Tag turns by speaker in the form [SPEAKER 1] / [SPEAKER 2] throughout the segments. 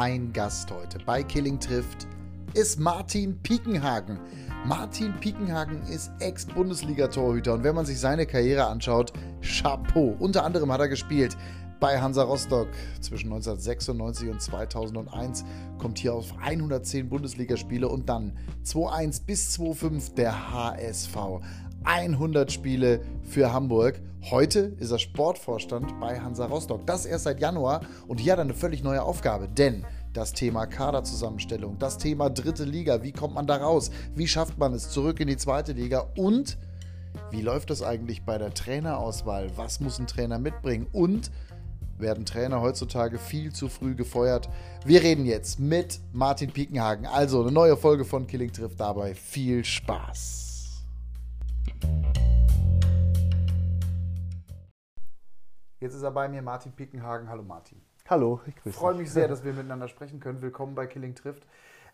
[SPEAKER 1] Mein Gast heute bei Killing trifft ist Martin Piekenhagen. Martin Piekenhagen ist Ex-Bundesliga-Torhüter und wenn man sich seine Karriere anschaut, Chapeau. Unter anderem hat er gespielt bei Hansa Rostock zwischen 1996 und 2001, kommt hier auf 110 Bundesligaspiele und dann 2-1 bis 2-5 der HSV. 100 Spiele für Hamburg. Heute ist er Sportvorstand bei Hansa Rostock. Das erst seit Januar und hier hat er eine völlig neue Aufgabe, denn das Thema Kaderzusammenstellung, das Thema dritte Liga, wie kommt man da raus, wie schafft man es zurück in die zweite Liga und wie läuft das eigentlich bei der Trainerauswahl, was muss ein Trainer mitbringen und werden Trainer heutzutage viel zu früh gefeuert. Wir reden jetzt mit Martin Piekenhagen. Also eine neue Folge von Killing trifft dabei. Viel Spaß. Jetzt ist er bei mir, Martin Pickenhagen. Hallo Martin.
[SPEAKER 2] Hallo, ich grüße
[SPEAKER 1] dich. Ich freue mich sehr, dass wir miteinander sprechen können. Willkommen bei Killing trifft.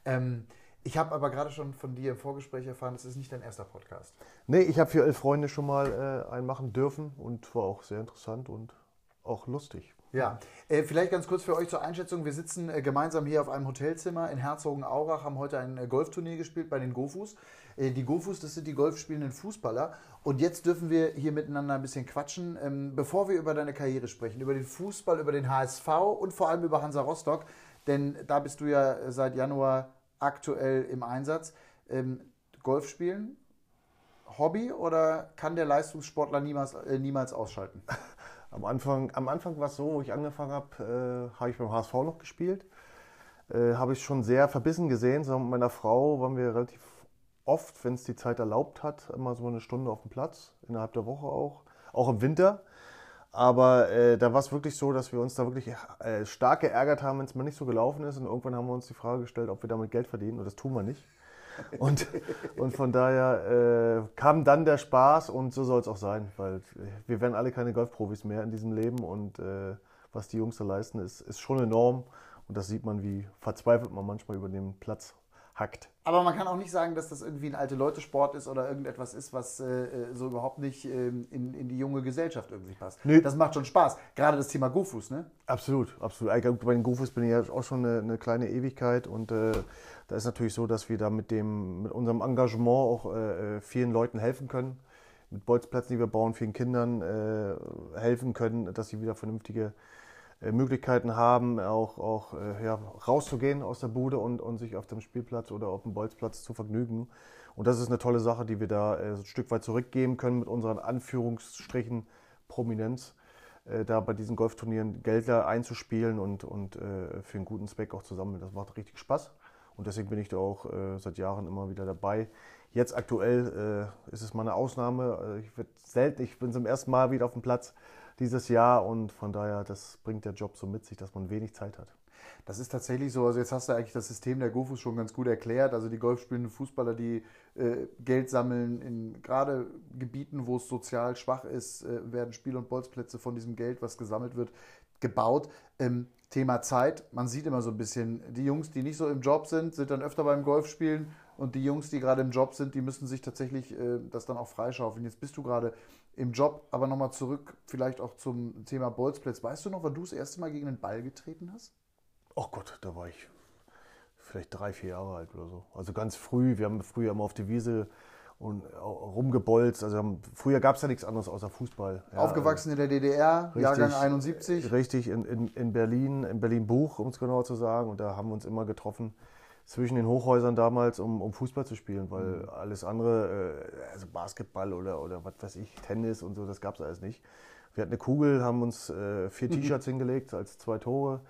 [SPEAKER 1] Ähm, ich habe aber gerade schon von dir im Vorgespräch erfahren, es ist nicht dein erster Podcast.
[SPEAKER 2] Nee, ich habe für elf Freunde schon mal äh, einen machen dürfen und war auch sehr interessant und auch lustig.
[SPEAKER 1] Ja, äh, vielleicht ganz kurz für euch zur Einschätzung. Wir sitzen äh, gemeinsam hier auf einem Hotelzimmer in Herzogenaurach, haben heute ein äh, Golfturnier gespielt bei den Gofus. Äh, die Gofus, das sind die golfspielenden Fußballer. Und jetzt dürfen wir hier miteinander ein bisschen quatschen. Ähm, bevor wir über deine Karriere sprechen, über den Fußball, über den HSV und vor allem über Hansa Rostock, denn da bist du ja seit Januar aktuell im Einsatz. Ähm, Golf spielen, Hobby oder kann der Leistungssportler niemals, äh, niemals ausschalten?
[SPEAKER 2] Am Anfang, am Anfang war es so, wo ich angefangen habe, äh, habe ich beim HSV noch gespielt. Äh, habe ich schon sehr verbissen gesehen. So mit meiner Frau waren wir relativ oft, wenn es die Zeit erlaubt hat, immer so eine Stunde auf dem Platz, innerhalb der Woche auch, auch im Winter. Aber äh, da war es wirklich so, dass wir uns da wirklich äh, stark geärgert haben, wenn es mal nicht so gelaufen ist. Und irgendwann haben wir uns die Frage gestellt, ob wir damit Geld verdienen. Und das tun wir nicht. Und, und von daher äh, kam dann der Spaß und so soll es auch sein, weil wir werden alle keine Golfprofis mehr in diesem Leben und äh, was die Jungs da leisten, ist, ist schon enorm und das sieht man, wie verzweifelt man manchmal über den Platz hackt.
[SPEAKER 1] Aber man kann auch nicht sagen, dass das irgendwie ein alte Leute-Sport ist oder irgendetwas ist, was äh, äh so überhaupt nicht ähm, in, in die junge Gesellschaft irgendwie passt. Nee. Das macht schon Spaß. Gerade das Thema Gofus, ne?
[SPEAKER 2] Absolut, absolut. Bei den Gofus bin ich ja auch schon eine, eine kleine Ewigkeit und äh, da ist natürlich so, dass wir da mit, dem, mit unserem Engagement auch äh, äh vielen Leuten helfen können. Mit Bolzplätzen, die wir bauen, vielen Kindern äh, helfen können, dass sie wieder vernünftige äh, Möglichkeiten haben, auch, auch äh, ja, rauszugehen aus der Bude und, und sich auf dem Spielplatz oder auf dem Bolzplatz zu vergnügen. Und das ist eine tolle Sache, die wir da äh, ein Stück weit zurückgeben können mit unseren Anführungsstrichen Prominenz, äh, da bei diesen Golfturnieren Gelder einzuspielen und, und äh, für einen guten Zweck auch zu sammeln. Das macht richtig Spaß. Und deswegen bin ich da auch äh, seit Jahren immer wieder dabei. Jetzt aktuell ist es mal eine Ausnahme. Ich, selten, ich bin zum ersten Mal wieder auf dem Platz dieses Jahr und von daher, das bringt der Job so mit sich, dass man wenig Zeit hat.
[SPEAKER 1] Das ist tatsächlich so. Also jetzt hast du eigentlich das System der Gofus schon ganz gut erklärt. Also die golfspielenden Fußballer, die äh, Geld sammeln in gerade Gebieten, wo es sozial schwach ist, äh, werden Spiel- und Bolzplätze von diesem Geld, was gesammelt wird, gebaut. Ähm, Thema Zeit. Man sieht immer so ein bisschen, die Jungs, die nicht so im Job sind, sind dann öfter beim Golfspielen und die Jungs, die gerade im Job sind, die müssen sich tatsächlich äh, das dann auch freischaufeln. Jetzt bist du gerade im Job, aber nochmal zurück vielleicht auch zum Thema Bolzplatz. Weißt du noch, wann du das erste Mal gegen den Ball getreten hast?
[SPEAKER 2] Oh Gott, da war ich vielleicht drei, vier Jahre alt oder so. Also ganz früh. Wir haben früher immer auf die Wiese und rumgebolzt. Also haben, früher gab es ja nichts anderes außer Fußball. Ja,
[SPEAKER 1] Aufgewachsen in der DDR, richtig, Jahrgang 71.
[SPEAKER 2] Richtig, in, in, in Berlin, in Berlin-Buch, um es genauer zu sagen. Und da haben wir uns immer getroffen zwischen den Hochhäusern damals, um, um Fußball zu spielen, weil mhm. alles andere, äh, also Basketball oder, oder was weiß ich, Tennis und so, das gab es alles nicht. Wir hatten eine Kugel, haben uns äh, vier mhm. T-Shirts hingelegt als zwei Tore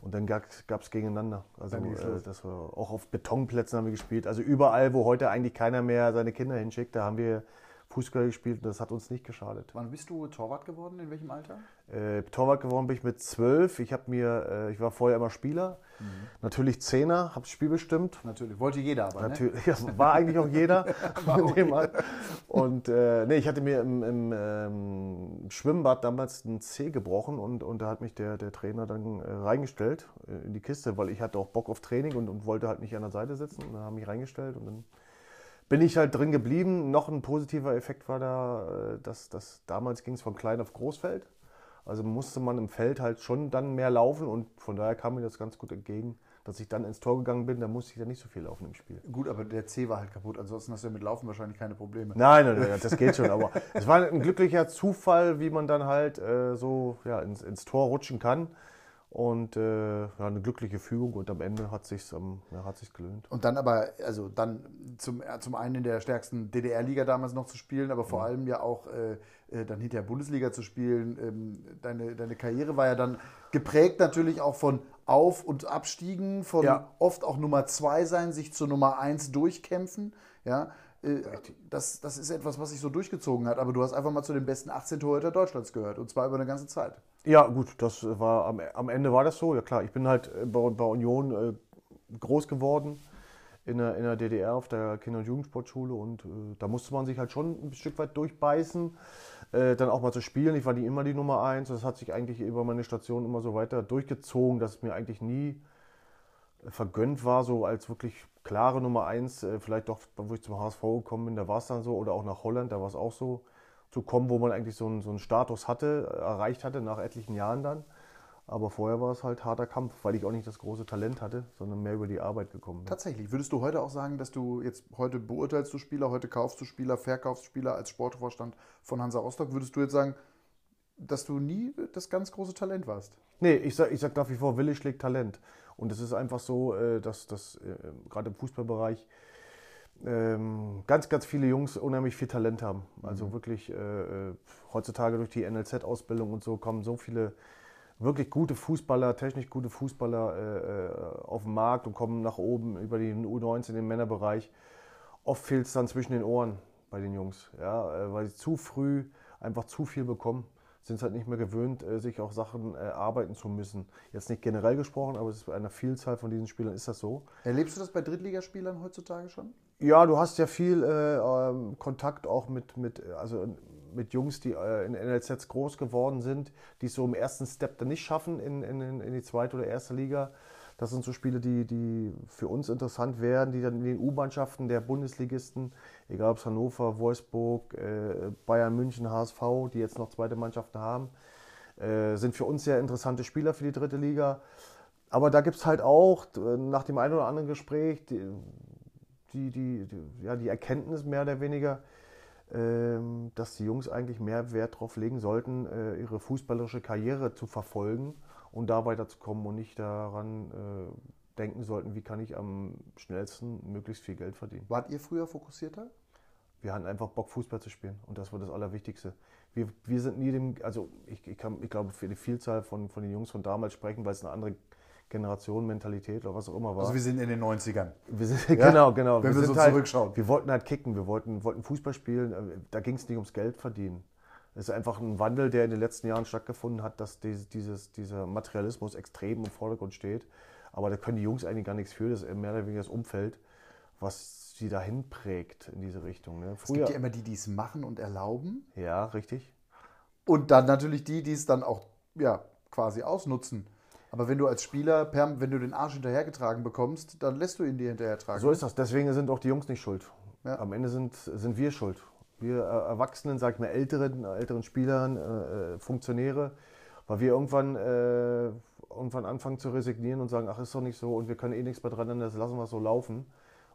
[SPEAKER 2] und dann gab es gegeneinander. Also äh, das war auch auf Betonplätzen haben wir gespielt. Also überall, wo heute eigentlich keiner mehr seine Kinder hinschickt, da haben wir Fußball gespielt und das hat uns nicht geschadet.
[SPEAKER 1] Wann bist du Torwart geworden? In welchem Alter?
[SPEAKER 2] Äh, Torwart geworden bin ich mit zwölf. Ich habe mir, äh, ich war vorher immer Spieler. Mhm. Natürlich Zehner, habe das Spiel bestimmt.
[SPEAKER 1] Natürlich, wollte jeder aber.
[SPEAKER 2] Ne? Natürlich, ne? ja, war eigentlich auch jeder. Und äh, nee, ich hatte mir im, im ähm, Schwimmbad damals ein C gebrochen und, und da hat mich der, der Trainer dann äh, reingestellt äh, in die Kiste, weil ich hatte auch Bock auf Training und, und wollte halt nicht an der Seite sitzen. Und dann haben mich reingestellt und dann bin ich halt drin geblieben. Noch ein positiver Effekt war da, äh, dass, dass damals ging es von klein auf Großfeld. Also musste man im Feld halt schon dann mehr laufen und von daher kam mir das ganz gut entgegen, dass ich dann ins Tor gegangen bin. Da musste ich ja nicht so viel laufen im Spiel.
[SPEAKER 1] Gut, aber der C war halt kaputt. Ansonsten hast du ja mit Laufen wahrscheinlich keine Probleme.
[SPEAKER 2] Nein, nein, nein das geht schon. Aber es war ein glücklicher Zufall, wie man dann halt äh, so ja, ins, ins Tor rutschen kann. Und äh, ja, eine glückliche Fügung und am Ende hat sich ähm, ja, hat sich's gelöhnt.
[SPEAKER 1] Und dann aber, also dann zum, zum einen in der stärksten DDR-Liga damals noch zu spielen, aber vor ja. allem ja auch äh, äh, dann hinterher Bundesliga zu spielen. Ähm, deine, deine Karriere war ja dann geprägt natürlich auch von Auf- und Abstiegen, von ja. oft auch Nummer zwei sein, sich zur Nummer eins durchkämpfen. Ja, äh, das, das ist etwas, was sich so durchgezogen hat. Aber du hast einfach mal zu den besten 18 Torhüter Deutschlands gehört und zwar über eine ganze Zeit.
[SPEAKER 2] Ja, gut, das war am, am Ende war das so. Ja klar, ich bin halt bei, bei Union äh, groß geworden in der, in der DDR auf der Kinder- und Jugendsportschule und äh, da musste man sich halt schon ein Stück weit durchbeißen, äh, dann auch mal zu spielen. Ich war nie immer die Nummer eins. Das hat sich eigentlich über meine Station immer so weiter durchgezogen, dass es mir eigentlich nie vergönnt war, so als wirklich klare Nummer eins, äh, vielleicht doch, wo ich zum HSV gekommen bin, da war es dann so, oder auch nach Holland, da war es auch so, zu kommen, wo man eigentlich so einen, so einen Status hatte, äh, erreicht hatte, nach etlichen Jahren dann. Aber vorher war es halt harter Kampf, weil ich auch nicht das große Talent hatte, sondern mehr über die Arbeit gekommen bin.
[SPEAKER 1] Tatsächlich. Würdest du heute auch sagen, dass du jetzt heute beurteilst du Spieler, heute kaufst du Spieler, verkaufst Spieler als Sportvorstand von Hansa Rostock? Würdest du jetzt sagen, dass du nie das ganz große Talent warst?
[SPEAKER 2] Nee, ich sage ich sag nach wie vor, Wille schlägt Talent. Und es ist einfach so, äh, dass, dass äh, gerade im Fußballbereich ähm, ganz, ganz viele Jungs unheimlich viel Talent haben. Also mhm. wirklich äh, heutzutage durch die NLZ-Ausbildung und so kommen so viele wirklich gute Fußballer, technisch gute Fußballer äh, auf den Markt und kommen nach oben über die U19 im Männerbereich. Oft fehlt es dann zwischen den Ohren bei den Jungs, ja, weil sie zu früh einfach zu viel bekommen sind es halt nicht mehr gewöhnt, äh, sich auch Sachen erarbeiten zu müssen. Jetzt nicht generell gesprochen, aber es ist bei einer Vielzahl von diesen Spielern ist das so.
[SPEAKER 1] Erlebst du das bei Drittligaspielern heutzutage schon?
[SPEAKER 2] Ja, du hast ja viel äh, ähm, Kontakt auch mit, mit, also mit Jungs, die äh, in NLZs groß geworden sind, die es so im ersten Step dann nicht schaffen in, in, in die zweite oder erste Liga. Das sind so Spiele, die, die für uns interessant wären, die dann in den U-Mannschaften der Bundesligisten, egal ob es Hannover, Wolfsburg, äh, Bayern München, HSV, die jetzt noch zweite Mannschaften haben, äh, sind für uns sehr interessante Spieler für die dritte Liga. Aber da gibt es halt auch äh, nach dem einen oder anderen Gespräch die, die, die, die, ja, die Erkenntnis mehr oder weniger, ähm, dass die Jungs eigentlich mehr Wert darauf legen sollten, äh, ihre fußballerische Karriere zu verfolgen und da weiterzukommen und nicht daran äh, denken sollten, wie kann ich am schnellsten möglichst viel Geld verdienen.
[SPEAKER 1] Wart ihr früher fokussierter?
[SPEAKER 2] Wir hatten einfach Bock, Fußball zu spielen und das war das Allerwichtigste. Wir, wir sind nie dem, also ich, ich, kann, ich glaube, für die Vielzahl von, von den Jungs von damals sprechen, weil es eine andere Generation, Mentalität oder was auch immer war.
[SPEAKER 1] Also wir sind in den 90ern.
[SPEAKER 2] Wir sind, ja? Genau, genau.
[SPEAKER 1] Wenn wir, wir so halt, zurückschauen.
[SPEAKER 2] Wir wollten halt kicken, wir wollten, wollten Fußball spielen, äh, da ging es nicht ums Geld verdienen. Es ist einfach ein Wandel, der in den letzten Jahren stattgefunden hat, dass dieses, dieser Materialismus extrem im Vordergrund steht. Aber da können die Jungs eigentlich gar nichts für. Das ist mehr oder weniger das Umfeld, was sie dahin prägt in diese Richtung. Ne?
[SPEAKER 1] Früher, es gibt ja immer die, die es machen und erlauben.
[SPEAKER 2] Ja, richtig.
[SPEAKER 1] Und dann natürlich die, die es dann auch ja, quasi ausnutzen. Aber wenn du als Spieler, wenn du den Arsch hinterhergetragen bekommst, dann lässt du ihn dir hinterhertragen.
[SPEAKER 2] So ist das. Deswegen sind auch die Jungs nicht schuld. Ja. Am Ende sind, sind wir schuld wir äh, Erwachsenen, sag ich mal, älteren, älteren Spielern, äh, äh, Funktionäre, weil wir irgendwann, äh, irgendwann anfangen zu resignieren und sagen, ach, ist doch nicht so und wir können eh nichts mehr dran ändern, das lassen wir so laufen.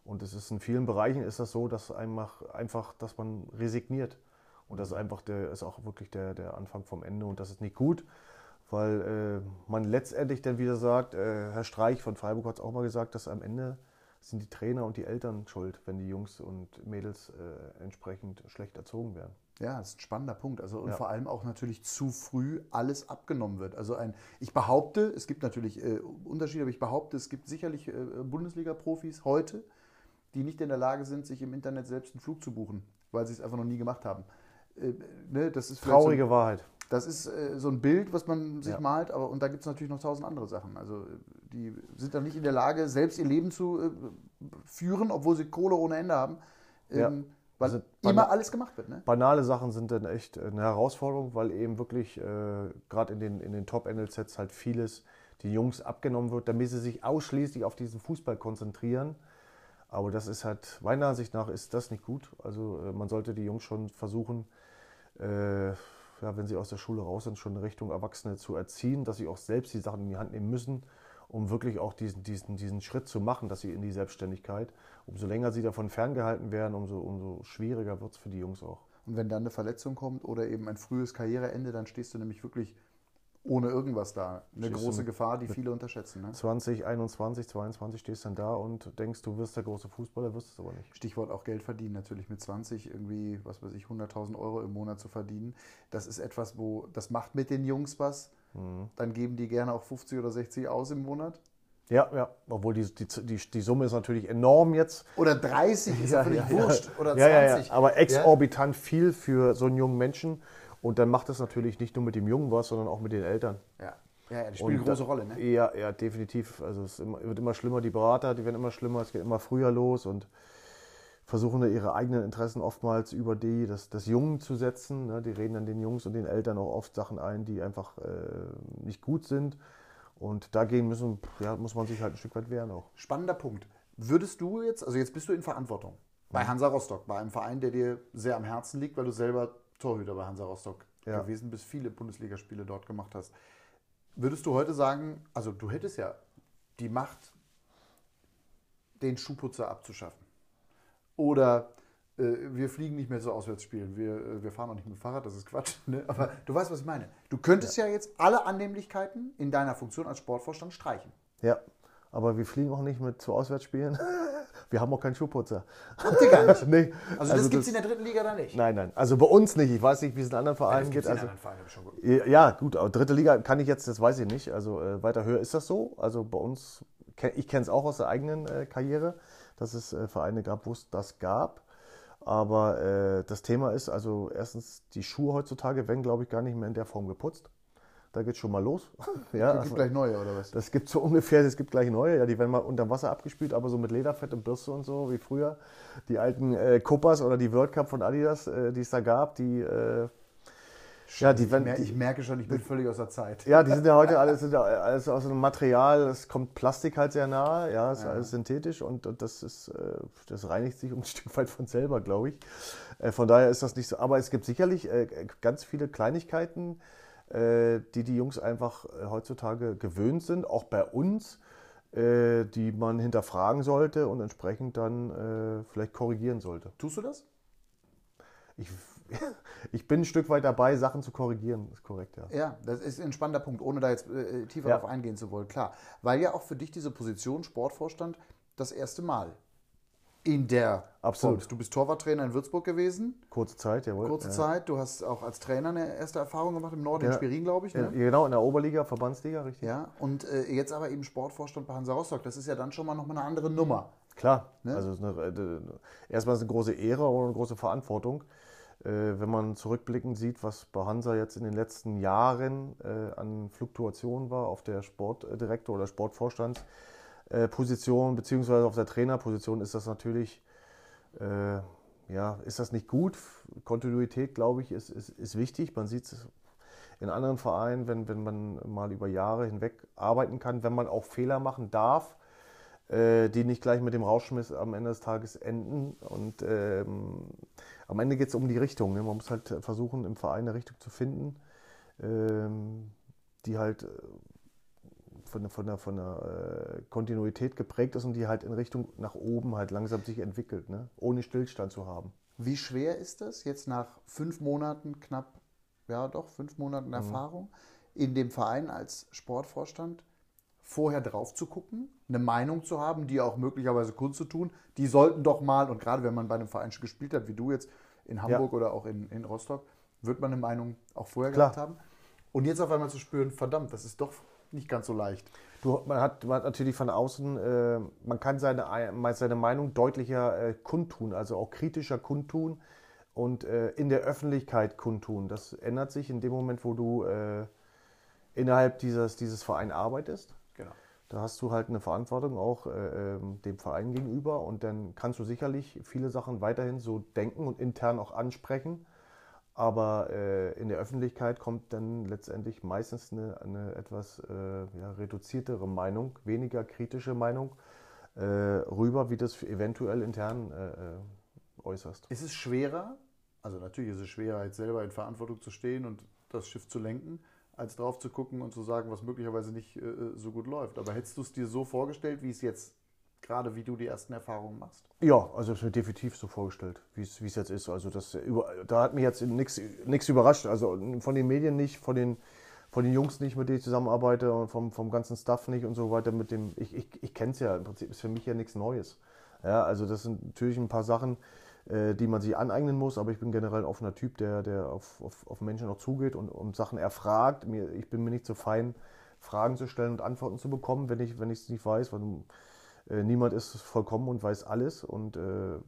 [SPEAKER 2] Und es ist in vielen Bereichen ist das so, dass einfach, einfach dass man resigniert. Und das ist einfach der, ist auch wirklich der, der Anfang vom Ende und das ist nicht gut, weil äh, man letztendlich dann wieder sagt, äh, Herr Streich von Freiburg hat es auch mal gesagt, dass am Ende sind die Trainer und die Eltern schuld, wenn die Jungs und Mädels äh, entsprechend schlecht erzogen werden.
[SPEAKER 1] Ja, das ist ein spannender Punkt. Also und ja. vor allem auch natürlich zu früh alles abgenommen wird. Also ein, ich behaupte, es gibt natürlich äh, Unterschiede, aber ich behaupte, es gibt sicherlich äh, Bundesliga-Profis heute, die nicht in der Lage sind, sich im Internet selbst einen Flug zu buchen, weil sie es einfach noch nie gemacht haben.
[SPEAKER 2] Äh, ne, das ist traurige so, Wahrheit.
[SPEAKER 1] Das ist äh, so ein Bild, was man sich ja. malt, aber und da gibt es natürlich noch tausend andere Sachen. Also die sind dann nicht in der Lage, selbst ihr Leben zu äh, führen, obwohl sie Kohle ohne Ende haben. Ähm, ja. Weil also immer alles gemacht wird. Ne?
[SPEAKER 2] Banale Sachen sind dann echt eine Herausforderung, weil eben wirklich äh, gerade in den, in den Top-NLZs halt vieles die Jungs abgenommen wird, damit sie sich ausschließlich auf diesen Fußball konzentrieren. Aber das ist halt, meiner Ansicht nach, ist das nicht gut. Also äh, man sollte die Jungs schon versuchen, äh, ja, wenn sie aus der Schule raus sind, schon in Richtung Erwachsene zu erziehen, dass sie auch selbst die Sachen in die Hand nehmen müssen, um wirklich auch diesen, diesen, diesen Schritt zu machen, dass sie in die Selbstständigkeit, umso länger sie davon ferngehalten werden, umso, umso schwieriger wird es für die Jungs auch.
[SPEAKER 1] Und wenn dann eine Verletzung kommt oder eben ein frühes Karriereende, dann stehst du nämlich wirklich ohne irgendwas da. Eine
[SPEAKER 2] Stehst
[SPEAKER 1] große Gefahr, die viele unterschätzen. Ne?
[SPEAKER 2] 20, 21, 22 stehst dann da und denkst, du wirst der große Fußballer, wirst es aber nicht.
[SPEAKER 1] Stichwort auch Geld verdienen, natürlich mit 20 irgendwie, was weiß ich, 100.000 Euro im Monat zu verdienen. Das ist etwas, wo, das macht mit den Jungs was.
[SPEAKER 2] Mhm.
[SPEAKER 1] Dann geben die gerne auch 50 oder 60 aus im Monat.
[SPEAKER 2] Ja, ja, obwohl die, die, die, die Summe ist natürlich enorm jetzt.
[SPEAKER 1] Oder 30, ist ja, völlig wurscht. Oder 20.
[SPEAKER 2] Ja, ja, ja, aber exorbitant viel für so einen jungen Menschen. Und dann macht es natürlich nicht nur mit dem Jungen was, sondern auch mit den Eltern.
[SPEAKER 1] Ja, ja, ja die spielen eine große Rolle. Ne?
[SPEAKER 2] Ja, ja, definitiv. Also es immer, wird immer schlimmer, die Berater, die werden immer schlimmer, es geht immer früher los und versuchen da ihre eigenen Interessen oftmals über die des, des Jungen zu setzen. Ne? Die reden dann den Jungs und den Eltern auch oft Sachen ein, die einfach äh, nicht gut sind. Und dagegen müssen, ja, muss man sich halt ein Stück weit wehren auch.
[SPEAKER 1] Spannender Punkt. Würdest du jetzt, also jetzt bist du in Verantwortung bei
[SPEAKER 2] Mhm.
[SPEAKER 1] Hansa Rostock, bei einem Verein, der dir sehr am Herzen liegt, weil du selber Torhüter bei Hansa Rostock
[SPEAKER 2] Ja.
[SPEAKER 1] gewesen bist, viele Bundesligaspiele dort gemacht hast. Würdest du heute sagen, also du hättest ja die Macht, den Schuhputzer abzuschaffen? Oder äh, wir fliegen nicht mehr zu Auswärtsspielen, wir, äh, wir fahren auch nicht mit dem Fahrrad, das ist Quatsch. Ne? Aber du weißt, was ich meine. Du könntest ja. jetzt alle Annehmlichkeiten in deiner Funktion als Sportvorstand streichen.
[SPEAKER 2] Ja, aber wir fliegen auch nicht mit zu Auswärtsspielen. Wir haben auch keinen Schuhputzer.
[SPEAKER 1] Habt ihr gar nicht.
[SPEAKER 2] Nee.
[SPEAKER 1] Also, das gibt es in der dritten Liga da nicht.
[SPEAKER 2] Nein, nein. Also bei uns nicht. Ich weiß nicht, wie es in anderen Vereinen
[SPEAKER 1] gibt's
[SPEAKER 2] geht.
[SPEAKER 1] in
[SPEAKER 2] Also,
[SPEAKER 1] anderen Vereinen schon gut.
[SPEAKER 2] Ja, gut, aber dritte Liga kann ich jetzt, das weiß ich nicht. Also äh, weiter höher ist das so. Also bei uns, ich kenne es auch aus der eigenen äh, Karriere, dass es äh, Vereine gab, wo es das gab. Aber äh, das Thema ist, also erstens, die Schuhe heutzutage werden, glaube ich, gar nicht mehr in der Form geputzt. Da geht schon mal los. ja,
[SPEAKER 1] Es gibt
[SPEAKER 2] also,
[SPEAKER 1] gleich neue, oder was?
[SPEAKER 2] das gibt so ungefähr, es gibt gleich neue, ja, die werden mal unter Wasser abgespült, aber so mit Lederfett und Bürste und so, wie früher. Die alten äh, Copas oder die World Cup von Adidas, äh, die es da gab, die, äh, ja, die
[SPEAKER 1] ich,
[SPEAKER 2] werden,
[SPEAKER 1] mer
[SPEAKER 2] die,
[SPEAKER 1] ich merke schon, ich bin völlig aus der Zeit.
[SPEAKER 2] ja, die sind ja heute alles, sind ja alles aus einem Material, es kommt Plastik halt sehr nahe, ja, ist
[SPEAKER 1] Ja.
[SPEAKER 2] alles synthetisch und, und das ist, äh, das reinigt sich um ein Stück weit von selber, glaube ich. Äh, von daher ist das nicht so, aber es gibt sicherlich äh, ganz viele Kleinigkeiten, die die Jungs einfach äh, heutzutage gewöhnt sind, auch bei uns, äh, die man hinterfragen sollte und entsprechend dann äh, vielleicht korrigieren sollte.
[SPEAKER 1] Tust du das?
[SPEAKER 2] Ich, ich bin ein Stück weit dabei, Sachen zu korrigieren, ist korrekt, ja.
[SPEAKER 1] Ja, das ist ein spannender Punkt, ohne da jetzt äh, tiefer
[SPEAKER 2] Ja.
[SPEAKER 1] darauf eingehen zu wollen. Klar, weil ja auch für dich diese Position Sportvorstand das erste Mal in der
[SPEAKER 2] Absolut.
[SPEAKER 1] kommt. Du bist Torwarttrainer in Würzburg gewesen,
[SPEAKER 2] Kurze Zeit, jawohl.
[SPEAKER 1] kurze
[SPEAKER 2] ja.
[SPEAKER 1] Zeit. Du hast auch als Trainer eine erste Erfahrung gemacht im Norden, in
[SPEAKER 2] Ja.
[SPEAKER 1] Schwerin, glaube ich.
[SPEAKER 2] Ja,
[SPEAKER 1] Ne?
[SPEAKER 2] genau, in der Oberliga, Verbandsliga, richtig.
[SPEAKER 1] Ja, und äh, jetzt aber eben Sportvorstand bei Hansa Rostock. Das ist ja dann schon mal nochmal eine andere Nummer.
[SPEAKER 2] Klar,
[SPEAKER 1] Ne?
[SPEAKER 2] also ist eine, äh, erstmal ist es eine große Ehre und eine große Verantwortung. Äh, wenn man zurückblickend sieht, was bei Hansa jetzt in den letzten Jahren äh, an Fluktuation war auf der Sportdirektor- oder Sportvorstandsposition, beziehungsweise auf der Trainerposition, ist das natürlich, äh, ja, ist das nicht gut. Kontinuität, glaube ich, ist, ist, ist wichtig. Man sieht es in anderen Vereinen, wenn, wenn man mal über Jahre hinweg arbeiten kann, wenn man auch Fehler machen darf, äh, die nicht gleich mit dem Rauschmiss am Ende des Tages enden. Und ähm, am Ende geht es um die Richtung. Ne? Man muss halt versuchen, im Verein eine Richtung zu finden, ähm, die halt äh, von, der- von der, von der äh, Kontinuität geprägt ist und die halt in Richtung nach oben halt langsam sich entwickelt, ne? ohne Stillstand zu haben.
[SPEAKER 1] Wie schwer ist es jetzt nach fünf Monaten, knapp, ja doch, fünf Monaten Erfahrung in dem Verein als Sportvorstand, vorher drauf zu gucken, eine Meinung zu haben, die auch möglicherweise kundzutun, die sollten doch mal, und gerade wenn man bei einem Verein schon gespielt hat, wie du jetzt in Hamburg oder auch in, in Rostock, wird man eine Meinung auch vorher
[SPEAKER 2] Klar.
[SPEAKER 1] gehabt haben. Und jetzt auf einmal zu spüren, verdammt, das ist doch nicht ganz so leicht.
[SPEAKER 2] Du, man, hat, man hat natürlich von außen, äh, man kann seine, Ei- seine Meinung deutlicher äh, kundtun, also auch kritischer kundtun und äh, in der Öffentlichkeit kundtun. Das ändert sich in dem Moment, wo du äh, innerhalb dieses, dieses Vereins arbeitest.
[SPEAKER 1] Genau.
[SPEAKER 2] Da hast du halt eine Verantwortung auch äh, ähm, dem Verein gegenüber und dann kannst du sicherlich viele Sachen weiterhin so denken und intern auch ansprechen. Aber äh, in der Öffentlichkeit kommt dann letztendlich meistens eine, eine etwas äh, ja, reduziertere Meinung, weniger kritische Meinung äh, rüber, wie das eventuell intern äh, äh, äußerst.
[SPEAKER 1] Ist es schwerer, Also natürlich ist es schwerer, jetzt selber in Verantwortung zu stehen und das Schiff zu lenken, als drauf zu gucken und zu sagen, was möglicherweise nicht äh, so gut läuft. Aber hättest du es dir so vorgestellt, wie es jetzt gerade wie du die ersten Erfahrungen machst?
[SPEAKER 2] Ja, also es wird definitiv so vorgestellt, wie es, jetzt ist. Also das, da hat mich jetzt nichts überrascht. Also von den Medien nicht, von den, von den Jungs nicht, mit denen ich zusammenarbeite und vom, vom ganzen Staff nicht und so weiter. Mit dem, ich ich, ich kenne es ja, im Prinzip ist für mich ja nichts Neues. Ja, also das sind natürlich ein paar Sachen, äh, die man sich aneignen muss, aber ich bin generell ein offener Typ, der, der auf, auf, auf Menschen auch zugeht und, und Sachen erfragt. Mir, ich bin mir nicht so fein, Fragen zu stellen und Antworten zu bekommen, wenn ich es nicht weiß. Weil, äh, niemand ist vollkommen und weiß alles. Und äh,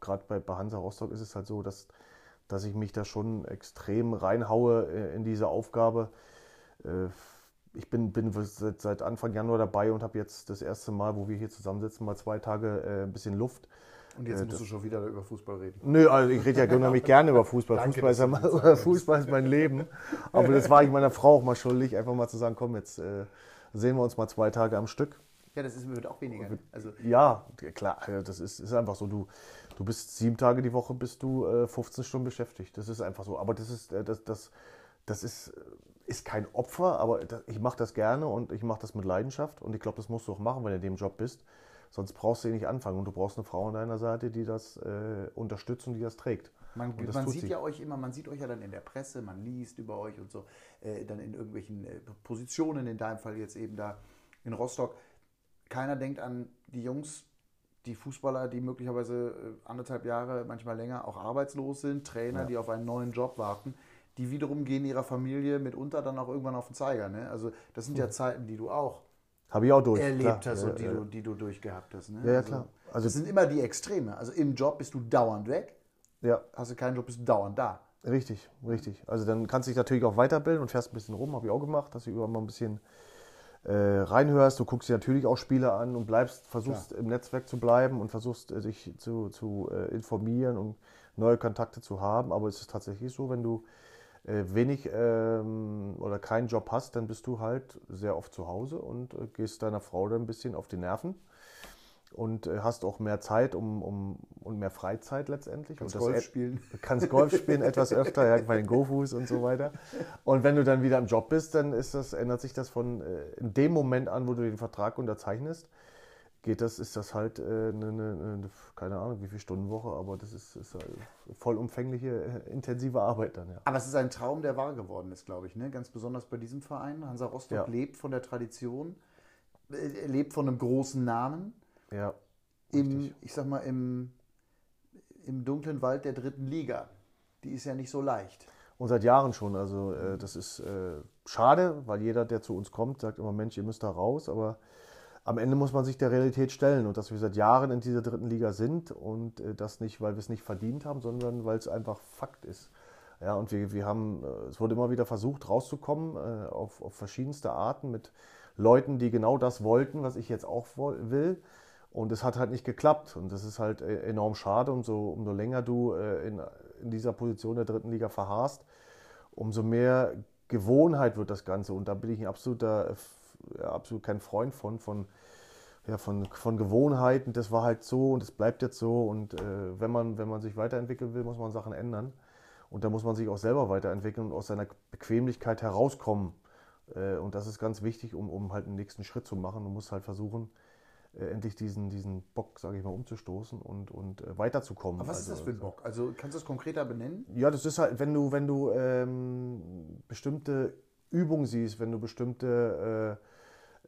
[SPEAKER 2] gerade bei, bei Hansa Rostock ist es halt so, dass, dass ich mich da schon extrem reinhaue äh, in diese Aufgabe. Äh, ich bin, bin seit, seit, Anfang Januar dabei und habe jetzt das erste Mal, wo wir hier zusammensitzen, mal zwei Tage ein bisschen Luft.
[SPEAKER 1] Und jetzt musst du schon wieder über Fußball reden.
[SPEAKER 2] Nö, also ich rede ja unheimlich gerne über Fußball. Danke, Fußball, ist ja, Fußball ist mein Leben. Aber das war ich meiner Frau auch mal schuldig, einfach mal zu sagen, komm, jetzt sehen wir uns mal zwei Tage am Stück.
[SPEAKER 1] Ja, das ist, wird auch weniger.
[SPEAKER 2] Also ja, klar, das ist, ist einfach so. Du, du bist sieben Tage die Woche bist du äh, 15 Stunden beschäftigt. Das ist einfach so. Aber das ist, äh, das, das, das ist, äh, ist kein Opfer, aber das, ich mache das gerne und ich mache das mit Leidenschaft. Und ich glaube, das musst du auch machen, wenn du in dem Job bist. Sonst brauchst du eh nicht anfangen. Und du brauchst eine Frau an deiner Seite, die das äh, unterstützt und die das trägt.
[SPEAKER 1] Man, man sieht sie. ja euch immer, man sieht euch ja dann in der Presse, man liest über euch und so, äh, dann in irgendwelchen äh, Positionen, in deinem Fall jetzt eben da in Rostock keiner denkt an die Jungs, die Fußballer, die möglicherweise äh, anderthalb Jahre, manchmal länger auch arbeitslos sind, Trainer, ja. die auf einen neuen Job warten. Die wiederum gehen ihrer Familie mitunter dann auch irgendwann auf den Zeiger. Ne? Also das sind ja hm. Zeiten, die du auch,
[SPEAKER 2] Habe ich auch durch,
[SPEAKER 1] erlebt klar. hast und die, ja. Du, die du durchgehabt hast. Ne?
[SPEAKER 2] Ja, ja, also, klar.
[SPEAKER 1] Also, das sind immer die Extreme. Also im Job bist du dauernd weg. Ja. Hast du keinen Job, bist du dauernd da.
[SPEAKER 2] Richtig, richtig. Also dann kannst du dich natürlich auch weiterbilden und fährst ein bisschen rum, habe ich auch gemacht, dass ich überall mal ein bisschen äh, reinhörst. Du guckst dir natürlich auch Spiele an und bleibst, versuchst Klar. im Netzwerk zu bleiben und versuchst äh, dich zu, zu äh, informieren und neue Kontakte zu haben. Aber es ist tatsächlich so, wenn du äh, wenig ähm, oder keinen Job hast, dann bist du halt sehr oft zu Hause und äh, gehst deiner Frau dann ein bisschen auf die Nerven und äh, hast auch mehr Zeit um, um, und mehr Freizeit letztendlich.
[SPEAKER 1] Kannst Golf spielen.
[SPEAKER 2] Kannst Golf spielen etwas öfter, ja, bei den Go-Fuß und so weiter. Und wenn du dann wieder im Job bist, dann ist das, ändert sich das von äh, in dem Moment an, wo du den Vertrag unterzeichnest, geht das, ist das halt äh, eine, eine, eine keine Ahnung, wie viel Stundenwoche, aber das ist, ist halt vollumfängliche, äh, intensive Arbeit dann, ja.
[SPEAKER 1] Aber es ist ein Traum, der wahr geworden ist, glaube ich, ne? Ganz besonders bei diesem Verein. Hansa Rostock ja. lebt von der Tradition, äh, lebt von einem großen Namen
[SPEAKER 2] ja.
[SPEAKER 1] Im, ich sag mal, im, im dunklen Wald der dritten Liga. Die ist ja nicht so leicht.
[SPEAKER 2] Und seit Jahren schon. Also äh, das ist äh, schade, weil jeder, der zu uns kommt, sagt immer, Mensch, ihr müsst da raus. Aber am Ende muss man sich der Realität stellen. Und dass wir seit Jahren in dieser dritten Liga sind und äh, das nicht, weil wir es nicht verdient haben, sondern weil es einfach Fakt ist. Ja, und wir, wir haben, äh, es wurde immer wieder versucht, rauszukommen äh, auf, auf verschiedenste Arten mit Leuten, die genau das wollten, was ich jetzt auch will. Und es hat halt nicht geklappt. Und das ist halt äh, enorm schade. Umso, umso länger du äh, in, in dieser Position der dritten Liga verharrst, umso mehr Gewohnheit wird das Ganze. Und da bin ich ein absoluter, ja, absolut kein Freund von, von, ja, von, von Gewohnheiten. Das war halt so und es bleibt jetzt so. Und äh, wenn, man, wenn man sich weiterentwickeln will, muss man Sachen ändern. Und da muss man sich auch selber weiterentwickeln und aus seiner Bequemlichkeit herauskommen. Äh, und das ist ganz wichtig, um, um halt den nächsten Schritt zu machen. Du musst halt versuchen, äh, endlich diesen, diesen Bock, sage ich mal, umzustoßen und, und äh, weiterzukommen.
[SPEAKER 1] Aber was also, ist das für ein Bock? Also kannst du es konkreter benennen?
[SPEAKER 2] Ja, das ist halt, wenn du, wenn du ähm, bestimmte Übungen siehst, wenn du bestimmte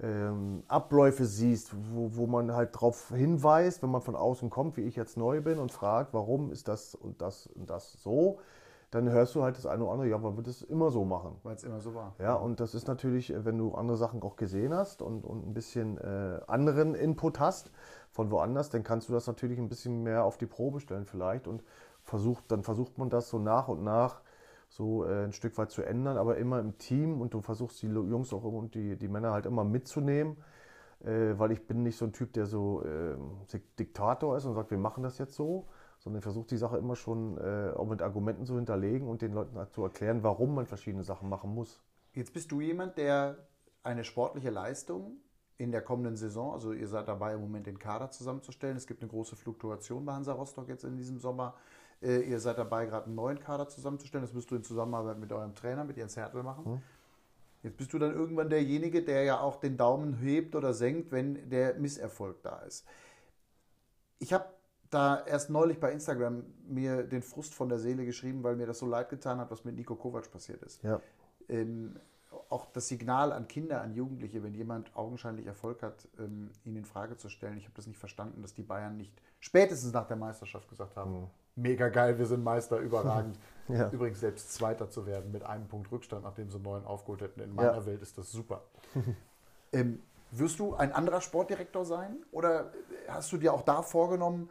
[SPEAKER 2] äh, ähm, Abläufe siehst, wo, wo man halt darauf hinweist, wenn man von außen kommt, wie ich jetzt neu bin und fragt, warum ist das und das und das so, dann hörst du halt das eine oder andere, ja, man wird es immer so machen.
[SPEAKER 1] Weil es immer so war.
[SPEAKER 2] Ja, und das ist natürlich, äh, wenn du andere Sachen auch gesehen hast und, und ein bisschen äh, anderen Input hast von woanders, dann kannst du das natürlich ein bisschen mehr auf die Probe stellen vielleicht und versucht, dann versucht man das so nach und nach so äh, ein Stück weit zu ändern, aber immer im Team und du versuchst die Jungs auch und die, die Männer halt immer mitzunehmen, äh, weil ich bin nicht so ein Typ, der so äh, Diktator ist und sagt, wir machen das jetzt so, sondern versucht die Sache immer schon äh, auch mit Argumenten zu hinterlegen und den Leuten halt zu erklären, warum man verschiedene Sachen machen muss.
[SPEAKER 1] Jetzt bist du jemand, der eine sportliche Leistung in der kommenden Saison, also ihr seid dabei im Moment den Kader zusammenzustellen. Es gibt eine große Fluktuation bei Hansa Rostock jetzt in diesem Sommer. Äh, ihr seid dabei, gerade einen neuen Kader zusammenzustellen. Das müsst du in Zusammenarbeit mit eurem Trainer, mit Jens Hertel machen.
[SPEAKER 2] Mhm.
[SPEAKER 1] Jetzt bist du dann irgendwann derjenige, der ja auch den Daumen hebt oder senkt, wenn der Misserfolg da ist. Ich habe da erst neulich bei Instagram mir den Frust von der Seele geschrieben, weil mir das so leid getan hat, was mit Nico Kovac passiert ist.
[SPEAKER 2] Ja.
[SPEAKER 1] Ähm, auch das Signal an Kinder, an Jugendliche, wenn jemand augenscheinlich Erfolg hat, ähm, ihn in Frage zu stellen. Ich habe das nicht verstanden, dass die Bayern nicht spätestens nach der Meisterschaft gesagt haben,
[SPEAKER 2] Mhm.
[SPEAKER 1] mega geil, wir sind Meister, überragend.
[SPEAKER 2] Ja.
[SPEAKER 1] Übrigens selbst Zweiter zu werden mit einem Punkt Rückstand, nachdem sie neun aufgeholt hätten. In meiner
[SPEAKER 2] Ja.
[SPEAKER 1] Welt ist das super. ähm, wirst du ein anderer Sportdirektor sein? Oder hast du dir auch da vorgenommen,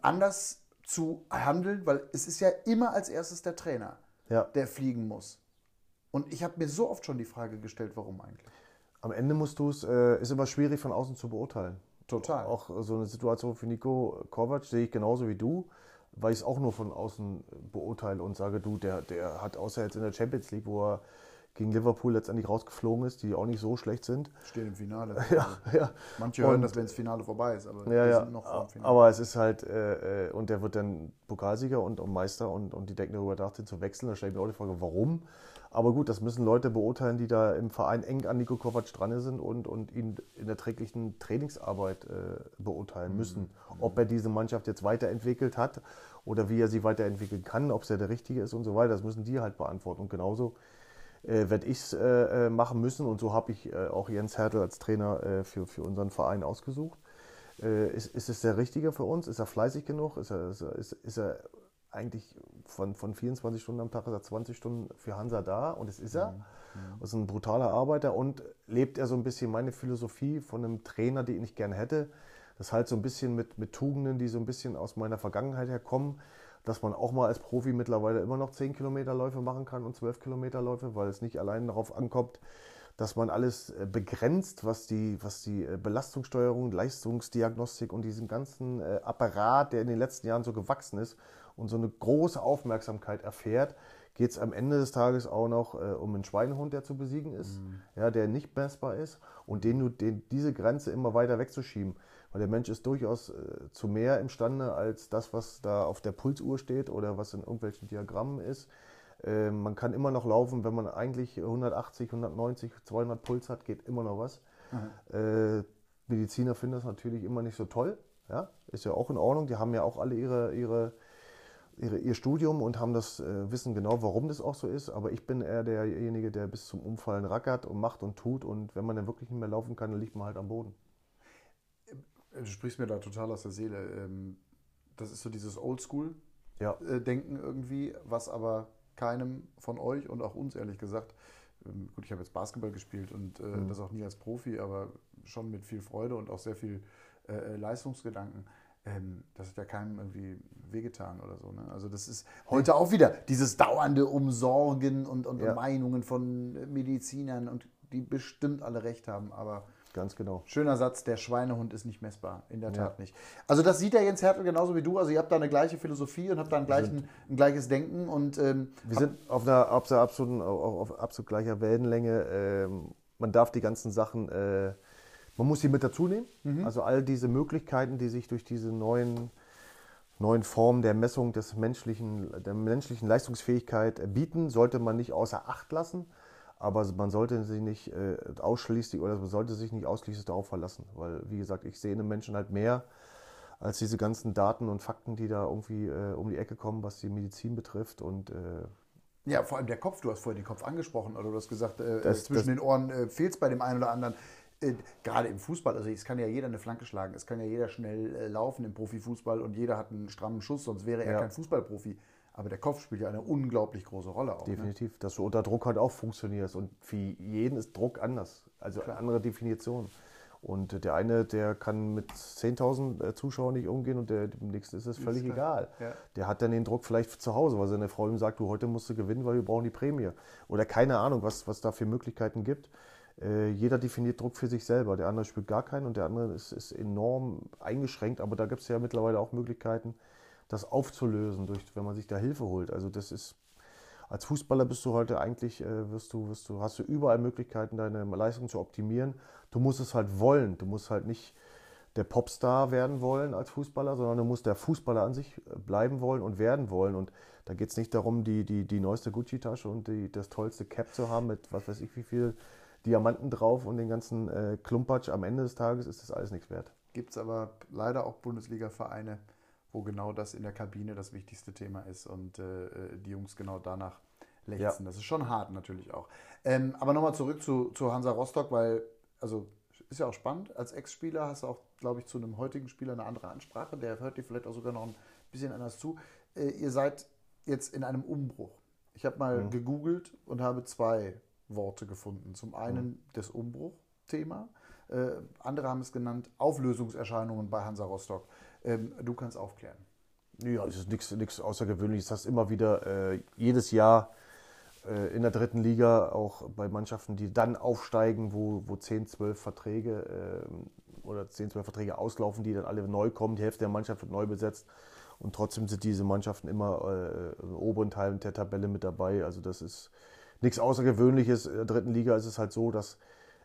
[SPEAKER 1] anders zu handeln? Weil es ist ja immer als erstes der Trainer,
[SPEAKER 2] Ja.
[SPEAKER 1] der fliegen muss. Und ich habe mir so oft schon die Frage gestellt, warum eigentlich?
[SPEAKER 2] Am Ende musst du es, äh, ist immer schwierig von außen zu beurteilen.
[SPEAKER 1] Total.
[SPEAKER 2] Auch so eine Situation für Nico Kovac sehe ich genauso wie du, weil ich es auch nur von außen beurteile und sage, du, der, der hat außer jetzt in der Champions League, wo er gegen Liverpool letztendlich rausgeflogen ist, die auch nicht so schlecht sind.
[SPEAKER 1] Stehen im Finale.
[SPEAKER 2] Ja, ja.
[SPEAKER 1] Manche hören
[SPEAKER 2] Und-
[SPEAKER 1] das, wenn das Finale vorbei ist, aber
[SPEAKER 2] Ja,
[SPEAKER 1] wir
[SPEAKER 2] ja.
[SPEAKER 1] sind noch vor dem Finale.
[SPEAKER 2] Aber es ist halt, äh, äh, und der wird dann Pokalsieger und, und Meister und, und die denken darüber nach, den zu wechseln. Da stelle ich mir auch die Frage, warum? Aber gut, das müssen Leute beurteilen, die da im Verein eng an Nico Kovac dran sind und, und ihn in der täglichen Trainingsarbeit äh, beurteilen müssen. Ob er diese Mannschaft jetzt weiterentwickelt hat oder wie er sie weiterentwickeln kann, ob es ja der Richtige ist und so weiter, das müssen die halt beantworten. Und genauso äh, werde ich es äh, äh, machen müssen und so habe ich äh, auch Jens Hertel als Trainer äh, für, für unseren Verein ausgesucht. Äh, ist, ist es der Richtige für uns? Ist er fleißig genug? Ist er, ist er, ist, ist er eigentlich von, von 24 Stunden am Tag, ist er 20 Stunden für Hansa da? Und das ist er. Das ist ein brutaler Arbeiter und lebt er so ein bisschen meine Philosophie von einem Trainer, den ich gerne hätte. Das halt so ein bisschen mit, mit Tugenden, die so ein bisschen aus meiner Vergangenheit herkommen, dass man auch mal als Profi mittlerweile immer noch 10 Kilometerläufe machen kann und 12 Kilometerläufe, weil es nicht allein darauf ankommt, dass man alles äh, begrenzt, was die, was die äh, Belastungssteuerung, Leistungsdiagnostik und diesen ganzen äh, Apparat, der in den letzten Jahren so gewachsen ist und so eine große Aufmerksamkeit erfährt, geht es am Ende des Tages auch noch äh, um einen Schweinehund, der zu besiegen ist, ja, der nicht messbar ist und den, den, diese Grenze immer weiter wegzuschieben. Weil der Mensch ist durchaus äh, zu mehr imstande als das, was da auf der Pulsuhr steht oder was in irgendwelchen Diagrammen ist. Äh, man kann immer noch laufen, wenn man eigentlich 180, 190, 200 Puls hat, geht immer noch was. Äh, Mediziner finden das natürlich immer nicht so toll. Ja? Ist ja auch in Ordnung. Die haben ja auch alle ihre, ihre, ihre, ihr Studium und haben das äh, wissen genau, warum das auch so ist. Aber ich bin eher derjenige, der bis zum Umfallen rackert und macht und tut. Und wenn man dann wirklich nicht mehr laufen kann, dann liegt man halt am Boden.
[SPEAKER 1] Du sprichst mir da total aus der Seele. Ähm, Das ist so dieses Oldschool-Denken
[SPEAKER 2] Ja.
[SPEAKER 1] irgendwie, was aber keinem von euch und auch uns ehrlich gesagt, ähm, gut, ich habe jetzt Basketball gespielt und äh,
[SPEAKER 2] Mhm.
[SPEAKER 1] das auch nie als Profi, aber schon mit viel Freude und auch sehr viel äh, äh, Leistungsgedanken. Ähm, das hat ja keinem irgendwie wehgetan oder so. Ne? Also das ist heute auch wieder dieses dauernde Umsorgen und, und,
[SPEAKER 2] Ja.
[SPEAKER 1] und Meinungen von Medizinern und die bestimmt alle recht haben, aber
[SPEAKER 2] Ganz genau.
[SPEAKER 1] Schöner Satz, der Schweinehund ist nicht messbar. In der
[SPEAKER 2] Ja.
[SPEAKER 1] Tat nicht. Also das sieht der Jens Hertel genauso wie du. Also ihr habt da eine gleiche Philosophie und habt da ein, gleichen, ein gleiches Denken. Und ähm,
[SPEAKER 2] Wir sind auf einer auf der absoluten, auf, auf absolut gleicher Wellenlänge. Ähm, man darf die ganzen Sachen, äh, man muss sie mit dazu nehmen. Also all diese Möglichkeiten, die sich durch diese neuen, neuen Formen der Messung des menschlichen, der menschlichen Leistungsfähigkeit äh, bieten, sollte man nicht außer Acht lassen. Aber man sollte sich nicht äh, ausschließlich oder man sollte sich nicht ausschließlich darauf verlassen. Weil, wie gesagt, ich sehe in einem Menschen halt mehr als diese ganzen Daten und Fakten, die da irgendwie äh, um die Ecke kommen, was die Medizin betrifft. Und äh,
[SPEAKER 1] ja, vor allem der Kopf. Du hast vorhin den Kopf angesprochen oder du hast gesagt, äh,
[SPEAKER 2] Das-
[SPEAKER 1] zwischen
[SPEAKER 2] das-
[SPEAKER 1] den Ohren äh, fehlt es bei dem einen oder anderen. Äh, gerade im Fußball, also es kann ja jeder eine Flanke schlagen, es kann ja jeder schnell äh, laufen im Profifußball und jeder hat einen strammen Schuss, sonst wäre er
[SPEAKER 2] Ja.
[SPEAKER 1] kein Fußballprofi. Aber der Kopf spielt ja eine unglaublich große Rolle auch. Ne?
[SPEAKER 2] Definitiv, dass du unter Druck halt auch funktionierst. Und für jeden ist Druck anders. Also eine andere Definition. Und der eine, der kann mit 10.000 äh, Zuschauern nicht umgehen und der, dem nächsten ist es völlig
[SPEAKER 1] klar.
[SPEAKER 2] egal.
[SPEAKER 1] Ja.
[SPEAKER 2] Der hat dann den Druck vielleicht zu Hause, weil seine Frau ihm sagt, du heute musst du gewinnen, weil wir brauchen die Prämie. Oder keine Ahnung, was, was da für Möglichkeiten gibt. Äh, jeder definiert Druck für sich selber. Der andere spürt gar keinen und der andere ist, ist enorm eingeschränkt. Aber da gibt es ja mittlerweile auch Möglichkeiten, das aufzulösen, durch, wenn man sich da Hilfe holt. Also das ist als Fußballer bist du heute eigentlich, äh, wirst du, wirst du, hast du überall Möglichkeiten, deine Leistung zu optimieren. Du musst es halt wollen. Du musst halt nicht der Popstar werden wollen als Fußballer, sondern du musst der Fußballer an sich äh, bleiben wollen und werden wollen. Und da geht es nicht darum, die, die, die neueste Gucci-Tasche und die, das tollste Cap zu haben mit was weiß ich wie viel Diamanten drauf und den ganzen äh, Klumpatsch. Am Ende des Tages ist das alles nichts wert.
[SPEAKER 1] Gibt es aber leider auch Bundesliga-Vereine, wo genau das in der Kabine das wichtigste Thema ist und äh, äh die Jungs genau danach lechzen. Ja. Das ist schon hart natürlich auch. Ähm, aber nochmal zurück zu, zu Hansa Rostock, weil, also ist ja auch spannend. Als Ex-Spieler hast du auch, glaube ich, zu einem heutigen Spieler eine andere Ansprache. Der hört dir vielleicht auch sogar noch ein bisschen anders zu. Äh, ihr seid jetzt in einem Umbruch. Ich habe mal mhm. gegoogelt und habe zwei Worte gefunden. Zum einen mhm. das Umbruch-Thema. Äh, andere haben es genannt Auflösungserscheinungen bei Hansa Rostock. Ähm, du kannst aufklären.
[SPEAKER 2] Ja, es ist nichts Außergewöhnliches. Das immer wieder äh, jedes Jahr äh, in der dritten Liga, auch bei Mannschaften, die dann aufsteigen, wo, wo 10, 12 Verträge äh, oder 10, 12 Verträge auslaufen, die dann alle neu kommen. Die Hälfte der Mannschaft wird neu besetzt. Und trotzdem sind diese Mannschaften immer äh, im oberen Teil der Tabelle mit dabei. Also das ist nichts Außergewöhnliches. In der dritten Liga ist es halt so, dass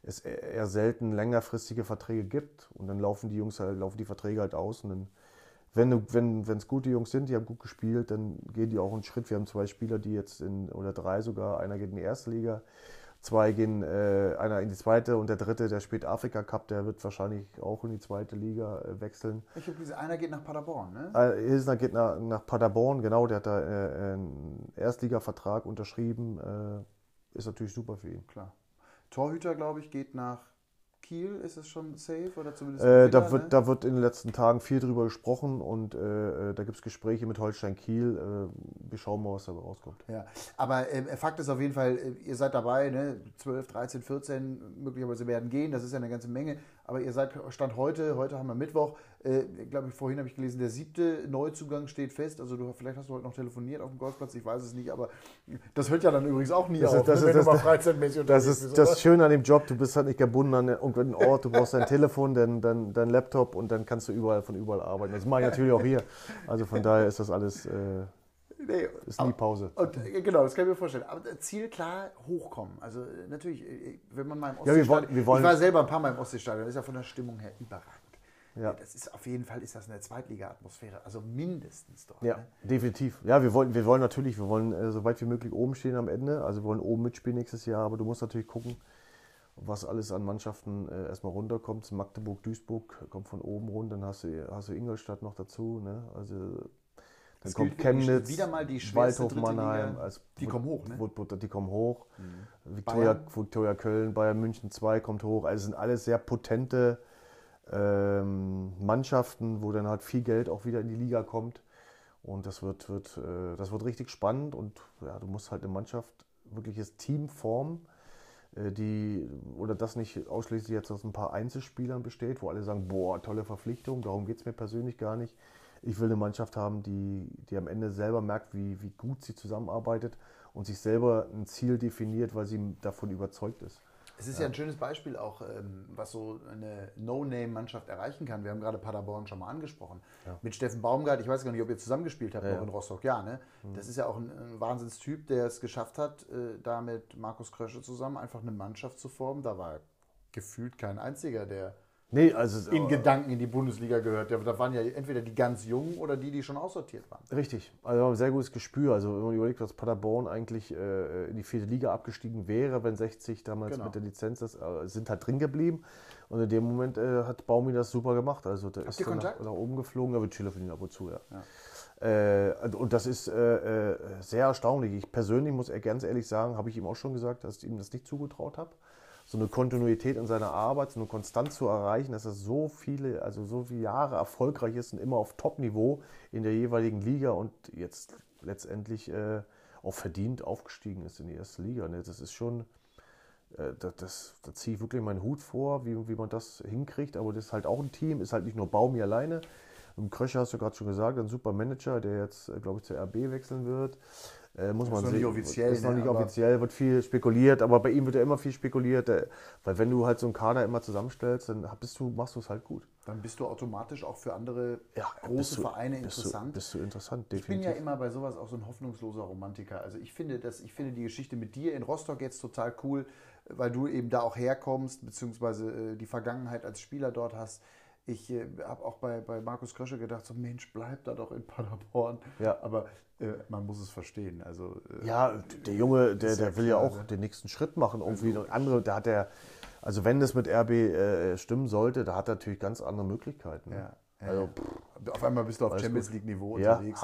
[SPEAKER 2] es eher selten längerfristige Verträge gibt. Und dann laufen die Jungs halt, laufen die Verträge halt aus. Und dann wenn es wenn, gute Jungs sind, die haben gut gespielt, dann gehen die auch einen Schritt. Wir haben zwei Spieler, die jetzt in, oder drei sogar, einer geht in die erste Liga, zwei gehen, äh, einer in die zweite und der dritte, der spielt Afrika Cup, der wird wahrscheinlich auch in die zweite Liga äh, wechseln.
[SPEAKER 1] Ich habe gesehen, einer geht nach Paderborn, ne?
[SPEAKER 2] Äh, Hilsner geht nach, nach Paderborn, genau, der hat da äh, einen Erstligavertrag unterschrieben. Äh, ist natürlich super für ihn.
[SPEAKER 1] Klar. Torhüter, glaube ich, geht nach Kiel? Ist es schon safe oder
[SPEAKER 2] zumindest? Äh, da, wird, ne? da wird in den letzten Tagen viel drüber gesprochen und äh, äh da gibt es Gespräche mit Holstein Kiel. Äh, wir schauen mal, was dabei rauskommt.
[SPEAKER 1] Ja, aber äh, Fakt ist auf jeden Fall, äh, ihr seid dabei, ne? 12, 13, 14, möglicherweise werden gehen, das ist ja eine ganze Menge. Aber ihr seid Stand heute, heute haben wir Mittwoch, äh, glaube ich, vorhin habe ich gelesen, der siebte Neuzugang steht fest. Also du, vielleicht hast du heute noch telefoniert auf dem Golfplatz, ich weiß es nicht, aber das hört ja dann übrigens auch nie
[SPEAKER 2] das
[SPEAKER 1] auf,
[SPEAKER 2] ist, das ne, ist, wenn das, du mal freizeitmäßig unterwegs Das ist bist, das Schöne an dem Job, du bist halt nicht gebunden an irgendeinen Ort, du brauchst dein Telefon, dein, dein, dein Laptop und dann kannst du überall von überall arbeiten. Das mache ich natürlich auch hier. Also von daher ist das alles... Äh, Nee, ist nie Pause.
[SPEAKER 1] Und, äh, genau, das kann ich mir vorstellen. Aber Ziel klar, hochkommen. Also äh, natürlich, äh, wenn man mal im
[SPEAKER 2] Ostseestadion... Ja, wir wollen,
[SPEAKER 1] ich war selber ein paar Mal im Ostseestadion, das ist ja von der Stimmung her überragend. Ja. Das ist auf jeden Fall ist das eine Zweitliga-Atmosphäre, also mindestens doch.
[SPEAKER 2] Ja, ne? definitiv. Ja, wir wollen, wir wollen natürlich, wir wollen äh, so weit wie möglich oben stehen am Ende. Also wir wollen oben mitspielen nächstes Jahr, aber du musst natürlich gucken, was alles an Mannschaften äh, erstmal runterkommt. Magdeburg, Duisburg kommt von oben runter, dann hast du, hast du Ingolstadt noch dazu. Ne? Also dann das kommt Chemnitz,
[SPEAKER 1] wieder mal die
[SPEAKER 2] Waldhof Mannheim.
[SPEAKER 1] Als, die kommen hoch, ne?
[SPEAKER 2] Die kommen hoch. Mhm. Viktoria, Viktoria Köln, Bayern München 2 kommt hoch. Also sind alles sehr potente ähm, Mannschaften, wo dann halt viel Geld auch wieder in die Liga kommt. Und das wird, wird, äh, das wird richtig spannend und ja, du musst halt eine Mannschaft, wirkliches Team formen, äh, die, oder das nicht ausschließlich jetzt aus ein paar Einzelspielern besteht, wo alle sagen, boah, tolle Verpflichtung, darum geht es mir persönlich gar nicht. Ich will eine Mannschaft haben, die, die am Ende selber merkt, wie, wie gut sie zusammenarbeitet und sich selber ein Ziel definiert, weil sie davon überzeugt ist.
[SPEAKER 1] Es ist ja. ein schönes Beispiel auch, ähm, was so eine No-Name-Mannschaft erreichen kann. Wir haben gerade Paderborn schon mal angesprochen. Ja. Mit Steffen Baumgart, ich weiß gar nicht, ob ihr zusammengespielt habt ja, noch in Rostock. Ja, ne? Mhm. Das ist ja auch ein, ein Wahnsinnstyp, der es geschafft hat, äh, da mit Markus Krösche zusammen einfach eine Mannschaft zu formen. Da war gefühlt kein einziger, der
[SPEAKER 2] Nee, also
[SPEAKER 1] in Gedanken in die Bundesliga gehört. Da waren ja entweder die ganz Jungen oder die, die schon aussortiert waren.
[SPEAKER 2] Richtig. Also ein sehr gutes Gespür. Also wenn man überlegt, dass Paderborn eigentlich äh, in die vierte Liga abgestiegen wäre, wenn 60 damals genau. mit der Lizenz ist, äh, sind halt drin geblieben. Und in dem Moment äh, hat Baumi das super gemacht. Also der Habt ist nach, nach, oben geflogen, da wird Schiller für ihn ab und zu, ja. ja. Äh, und das ist äh, äh, sehr erstaunlich. Ich persönlich muss ganz ehrlich sagen, habe ich ihm auch schon gesagt, dass ich ihm das nicht zugetraut habe so eine Kontinuität in seiner Arbeit, so eine Konstanz zu erreichen, dass er so viele, also so viele Jahre erfolgreich ist und immer auf Top-Niveau in der jeweiligen Liga und jetzt letztendlich äh, auch verdient aufgestiegen ist in die erste Liga. Ne? Das ist schon, äh, das, das, da ziehe ich wirklich meinen Hut vor, wie, wie man das hinkriegt, aber das ist halt auch ein Team, ist halt nicht nur Baumi alleine. Im Kröcher hast du gerade schon gesagt, ein super Manager, der jetzt, äh, glaube ich, zur RB wechseln wird. Äh, muss man
[SPEAKER 1] ist noch nicht offiziell.
[SPEAKER 2] Ist noch ne, nicht offiziell, wird viel spekuliert, aber bei ihm wird ja immer viel spekuliert, äh, weil wenn du halt so einen Kader immer zusammenstellst, dann bist du, machst du es halt gut.
[SPEAKER 1] Dann bist du automatisch auch für andere ja, große
[SPEAKER 2] du,
[SPEAKER 1] Vereine
[SPEAKER 2] bist
[SPEAKER 1] interessant.
[SPEAKER 2] Du, bist du interessant,
[SPEAKER 1] definitiv. Ich bin ja immer bei sowas auch so ein hoffnungsloser Romantiker. Also ich finde, dass, ich finde die Geschichte mit dir in Rostock jetzt total cool, weil du eben da auch herkommst, beziehungsweise äh, die Vergangenheit als Spieler dort hast Ich äh, habe auch bei, bei Markus Krösche gedacht, so Mensch, bleib da doch in Paderborn.
[SPEAKER 2] Ja.
[SPEAKER 1] Aber äh, man muss es verstehen. Also, äh,
[SPEAKER 2] Ja, der Junge, der, der will ja auch
[SPEAKER 1] ne?
[SPEAKER 2] den nächsten Schritt machen. Irgendwie Und andere, da hat er, also wenn das mit RB äh, stimmen sollte, da hat er natürlich ganz andere Möglichkeiten. ne?
[SPEAKER 1] ja, ja,
[SPEAKER 2] Also,
[SPEAKER 1] ja. auf einmal bist du auf Champions. League-Niveau
[SPEAKER 2] Ja,
[SPEAKER 1] unterwegs.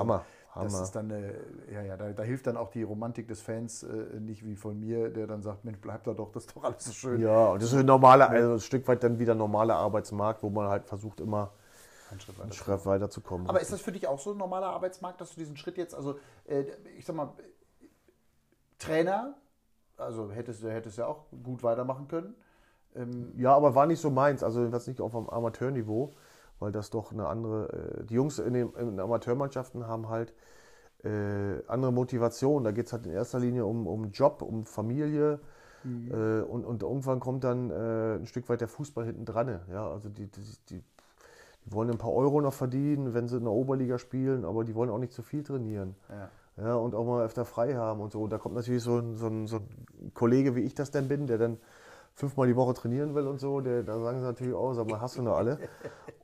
[SPEAKER 2] Hammer,
[SPEAKER 1] Das ist dann, äh, ja, ja, da, da hilft dann auch die Romantik des Fans äh, nicht wie von mir, der dann sagt, Mensch, bleib da doch, das ist doch alles so schön.
[SPEAKER 2] Ja, und das ist ein normaler, also ein Stück weit dann wieder normaler Arbeitsmarkt, wo man halt versucht, immer
[SPEAKER 1] Ein Schritt
[SPEAKER 2] einen. Schritt weiterzukommen.
[SPEAKER 1] Aber ist das für dich auch so ein normaler Arbeitsmarkt, dass du diesen Schritt jetzt, also äh, ich sag mal, Trainer, also hättest du hättest ja auch gut weitermachen können. Ähm,
[SPEAKER 2] Ja, aber war nicht so meins. Also jedenfalls nicht auf dem Amateurniveau, weil das doch eine andere. Äh, die Jungs in den, in Amateurmannschaften haben halt äh, andere Motivation. Da geht es halt in erster Linie um, um Job, um Familie. Äh, und, und irgendwann kommt dann äh, ein Stück weit der Fußball hinten dran. Ja, also die, die, die, die wollen ein paar Euro noch verdienen, wenn sie in der Oberliga spielen, aber die wollen auch nicht zu viel trainieren.
[SPEAKER 1] ja.
[SPEAKER 2] Ja, und auch mal öfter frei haben und so. Und da kommt natürlich so ein, so, ein, so ein Kollege, wie ich das denn bin, der dann fünfmal die Woche trainieren will und so, der, da sagen sie natürlich auch, sag mal, hast du noch alle?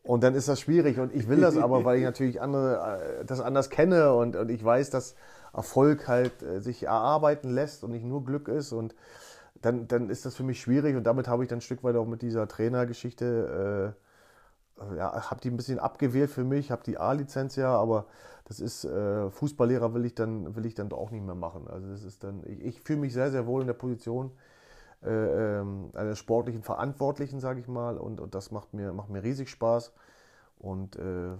[SPEAKER 2] Und dann ist das schwierig. Und ich will das aber, weil ich natürlich andere, äh, das anders kenne und, und ich weiß, dass Erfolg halt äh, sich erarbeiten lässt und nicht nur Glück ist. Und dann, dann ist das für mich schwierig. Und damit habe ich dann ein Stück weit auch mit dieser Trainergeschichte äh, ja, habe die ein bisschen abgewählt für mich, habe die A-Lizenz ja, aber das ist äh, Fußballlehrer will ich dann will ich dann auch nicht mehr machen. Also das ist dann ich, ich fühle mich sehr sehr wohl in der Position äh, ähm, eines sportlichen Verantwortlichen, sage ich mal, und, und das macht mir macht mir riesig Spaß und äh,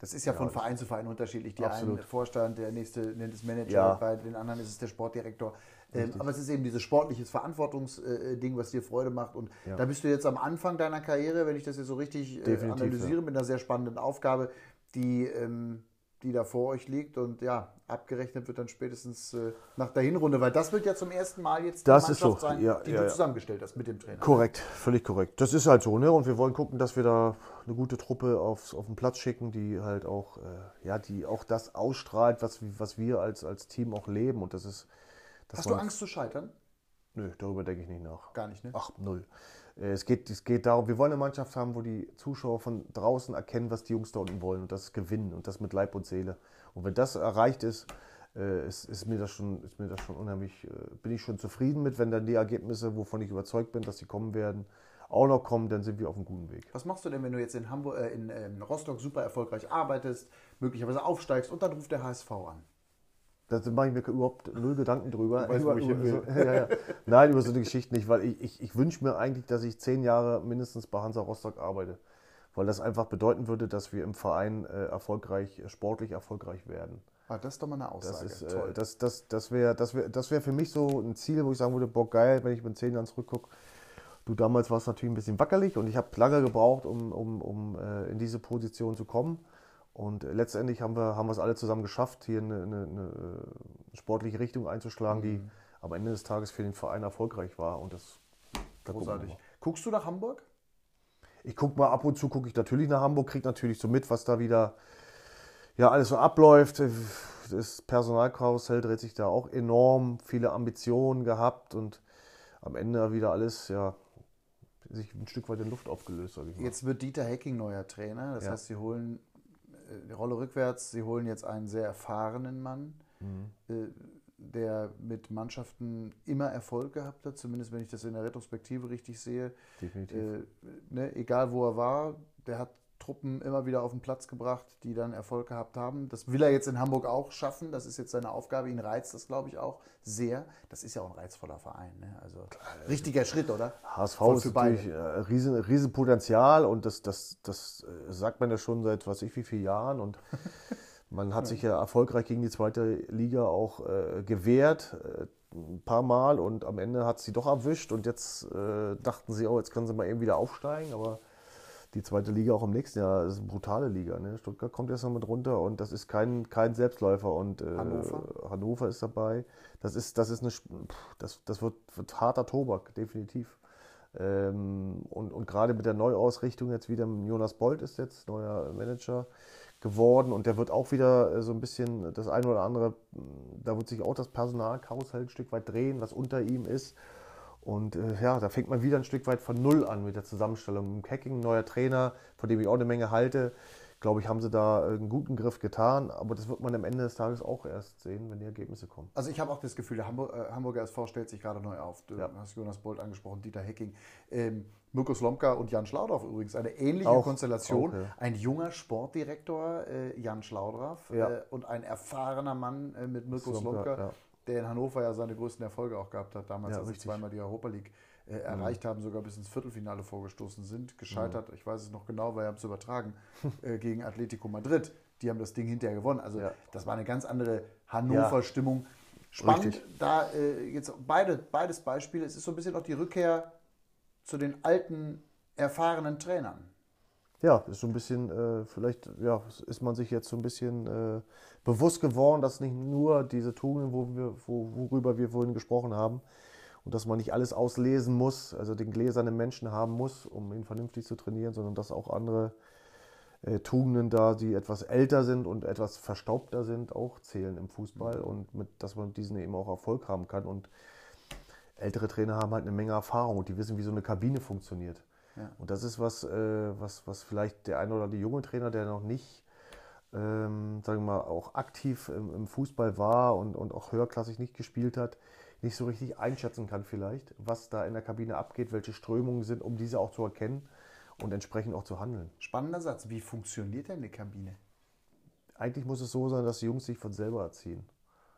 [SPEAKER 1] Das ist ja,
[SPEAKER 2] Ja,
[SPEAKER 1] von Verein zu Verein unterschiedlich. Der
[SPEAKER 2] Absolut.
[SPEAKER 1] eine Vorstand, der nächste nennt es Manager,
[SPEAKER 2] Ja.
[SPEAKER 1] bei den anderen ist es der Sportdirektor. Ähm, aber es ist eben dieses sportliches Verantwortungsding, was dir Freude macht. Und
[SPEAKER 2] Ja.
[SPEAKER 1] da bist du jetzt am Anfang deiner Karriere, wenn ich das jetzt so richtig äh, analysiere, mit einer sehr spannenden Aufgabe, die, ähm, die da vor euch liegt. Und ja, abgerechnet wird dann spätestens äh, nach der Hinrunde, weil das wird ja zum ersten Mal jetzt
[SPEAKER 2] Das
[SPEAKER 1] die
[SPEAKER 2] ist so.
[SPEAKER 1] Mannschaft sein,
[SPEAKER 2] Ja,
[SPEAKER 1] die
[SPEAKER 2] ja,
[SPEAKER 1] du
[SPEAKER 2] ja.
[SPEAKER 1] zusammengestellt hast mit dem Trainer.
[SPEAKER 2] Korrekt, völlig korrekt. Das ist halt so, ne? Und wir wollen gucken, dass wir da eine gute Truppe aufs, auf den Platz schicken, die halt auch, äh, ja, die auch das ausstrahlt, was, was wir als, als Team auch leben. Und das ist.
[SPEAKER 1] Hast du Angst zu scheitern?
[SPEAKER 2] Nö, darüber denke ich nicht nach.
[SPEAKER 1] Gar nicht, ne?
[SPEAKER 2] Ach, null. Äh, Es geht, es geht darum, wir wollen eine Mannschaft haben, wo die Zuschauer von draußen erkennen, was die Jungs da unten wollen und das gewinnen und das mit Leib und Seele. Und wenn das erreicht ist, äh, ist, ist mir das schon, ist mir das schon unheimlich, äh, bin ich schon zufrieden mit, wenn dann die Ergebnisse, wovon ich überzeugt bin, dass sie kommen werden, auch noch kommen, dann sind wir auf einem guten Weg.
[SPEAKER 1] Was machst du denn, wenn du jetzt in Hamburg, äh, in ähm, Rostock super erfolgreich arbeitest, möglicherweise aufsteigst und dann ruft der HSV an?
[SPEAKER 2] Da mache ich mir überhaupt null Gedanken drüber.
[SPEAKER 1] Weißt,
[SPEAKER 2] über,
[SPEAKER 1] will.
[SPEAKER 2] So, ja, ja. Nein, über so eine Geschichte nicht, weil ich, ich, ich wünsche mir eigentlich, dass ich zehn Jahre mindestens bei Hansa Rostock arbeite. Weil das einfach bedeuten würde, dass wir im Verein äh, erfolgreich, äh, sportlich erfolgreich werden.
[SPEAKER 1] Ah, das ist doch mal eine
[SPEAKER 2] Das,
[SPEAKER 1] Aussage.
[SPEAKER 2] ist,
[SPEAKER 1] Toll.
[SPEAKER 2] äh, das, das, das wäre das wär, das wär für mich so ein Ziel, wo ich sagen würde, boah, geil, wenn ich mit zehn Jahren zurückgucke. Du, damals warst natürlich ein bisschen wackelig und ich habe lange gebraucht, um, um, um äh, in diese Position zu kommen. Und letztendlich haben wir, haben wir es alle zusammen geschafft, hier eine, eine, eine äh, sportliche Richtung einzuschlagen, die
[SPEAKER 1] Mhm.
[SPEAKER 2] am Ende des Tages für den Verein erfolgreich war. Und das da
[SPEAKER 1] Großartig. Guckst du nach Hamburg?
[SPEAKER 2] Ich gucke mal ab und zu, gucke ich natürlich nach Hamburg, kriege natürlich so mit, was da wieder ja, alles so abläuft. Das Personalkarussell dreht sich da auch enorm, viele Ambitionen gehabt und am Ende wieder alles, ja, sich ein Stück weit in Luft aufgelöst, sage ich mal.
[SPEAKER 1] Jetzt wird Dieter Hecking neuer Trainer. Das
[SPEAKER 2] Ja.
[SPEAKER 1] heißt, sie holen äh, die Rolle rückwärts. Sie holen jetzt einen sehr erfahrenen Mann,
[SPEAKER 2] Mhm.
[SPEAKER 1] äh, der mit Mannschaften immer Erfolg gehabt hat. Zumindest wenn ich das in der Retrospektive richtig sehe.
[SPEAKER 2] Definitiv.
[SPEAKER 1] Äh, ne, egal wo er war, der hat Truppen immer wieder auf den Platz gebracht, die dann Erfolg gehabt haben. Das will er jetzt in Hamburg auch schaffen. Das ist jetzt seine Aufgabe. Ihn reizt das, glaube ich, auch sehr. Das ist ja auch ein reizvoller Verein. Ne? Also richtiger Schritt, oder?
[SPEAKER 2] HSV
[SPEAKER 1] Voll
[SPEAKER 2] ist natürlich äh, riesen, riesen Potenzial und das, das, das äh, sagt man ja schon seit was ich wie vielen Jahren und man hat sich ja erfolgreich gegen die zweite Liga auch äh, gewehrt, äh, ein paar Mal und am Ende hat sie doch erwischt und jetzt äh, dachten sie, oh, jetzt können sie mal eben wieder aufsteigen, aber die zweite Liga auch im nächsten Jahr ist eine brutale Liga. Ne? Stuttgart kommt jetzt noch mit runter und das ist kein, kein Selbstläufer und äh,
[SPEAKER 1] Hannover?
[SPEAKER 2] Hannover ist dabei. Das ist, das ist eine, pff, das, das wird, wird harter Tobak, definitiv. Ähm, und, und gerade mit der Neuausrichtung jetzt wieder, Jonas Bolt ist jetzt neuer Manager geworden und der wird auch wieder äh, so ein bisschen das eine oder andere, da wird sich auch das Personalkarussell ein Stück weit drehen, was unter ihm ist. Und äh, ja, da fängt man wieder ein Stück weit von Null an mit der Zusammenstellung. Hacking, neuer Trainer, von dem ich auch eine Menge halte. Glaube ich, haben sie da einen guten Griff getan. Aber das wird man am Ende des Tages auch erst sehen, wenn die Ergebnisse kommen.
[SPEAKER 1] Also ich habe auch das Gefühl, der Hamburg, äh, Hamburger SV stellt sich gerade neu auf. Du
[SPEAKER 2] Ja.
[SPEAKER 1] hast Jonas Bolt angesprochen, Dieter Hecking. Ähm, Mirko Slomka und Jan Schlaudorf übrigens. Eine ähnliche
[SPEAKER 2] Auch,
[SPEAKER 1] Konstellation.
[SPEAKER 2] ja.
[SPEAKER 1] Ein junger Sportdirektor, äh, Jan Schlaudraff,
[SPEAKER 2] Ja.
[SPEAKER 1] äh, und ein erfahrener Mann äh, mit Mirko
[SPEAKER 2] Slomka,
[SPEAKER 1] Slomka,
[SPEAKER 2] ja.
[SPEAKER 1] Der in Hannover ja seine größten Erfolge auch gehabt hat. Damals,
[SPEAKER 2] Ja,
[SPEAKER 1] als sie.
[SPEAKER 2] Mhm.
[SPEAKER 1] zweimal die Europa League äh, erreicht haben, sogar bis ins Viertelfinale vorgestoßen sind. Gescheitert, ich weiß es noch genau, weil wir haben es übertragen, äh, gegen Atletico Madrid. Die haben das Ding hinterher gewonnen. Also
[SPEAKER 2] Ja.
[SPEAKER 1] das war eine ganz andere Hannover-Stimmung. Spannend,
[SPEAKER 2] Richtig.
[SPEAKER 1] da äh, jetzt beide, beides Beispiele. Es ist so ein bisschen auch die Rückkehr zu den alten, erfahrenen Trainern.
[SPEAKER 2] Ja, ist so ein bisschen, äh, vielleicht ja, ist man sich jetzt so ein bisschen äh, bewusst geworden, dass nicht nur diese Tugenden, wo wir, wo, worüber wir vorhin gesprochen haben, und dass man nicht alles auslesen muss, also den gläsernen Menschen haben muss, um ihn vernünftig zu trainieren, sondern dass auch andere äh, Tugenden da, die etwas älter sind und etwas verstaubter sind, auch zählen im Fußball und mit, dass man mit diesen eben auch Erfolg haben kann. Und ältere Trainer haben halt eine Menge Erfahrung und die wissen, wie so eine Kabine funktioniert.
[SPEAKER 1] Ja.
[SPEAKER 2] Und das ist was, äh, was, was vielleicht der eine oder die junge Trainer, der noch nicht, ähm, sagen wir mal, auch aktiv im, im Fußball war und, und auch höherklassig nicht gespielt hat, nicht so richtig einschätzen kann vielleicht, was da in der Kabine abgeht, welche Strömungen sind, um diese auch zu erkennen und entsprechend auch zu handeln.
[SPEAKER 1] Spannender Satz. Wie funktioniert denn die Kabine?
[SPEAKER 2] Eigentlich muss es so sein, dass die Jungs sich von selber erziehen.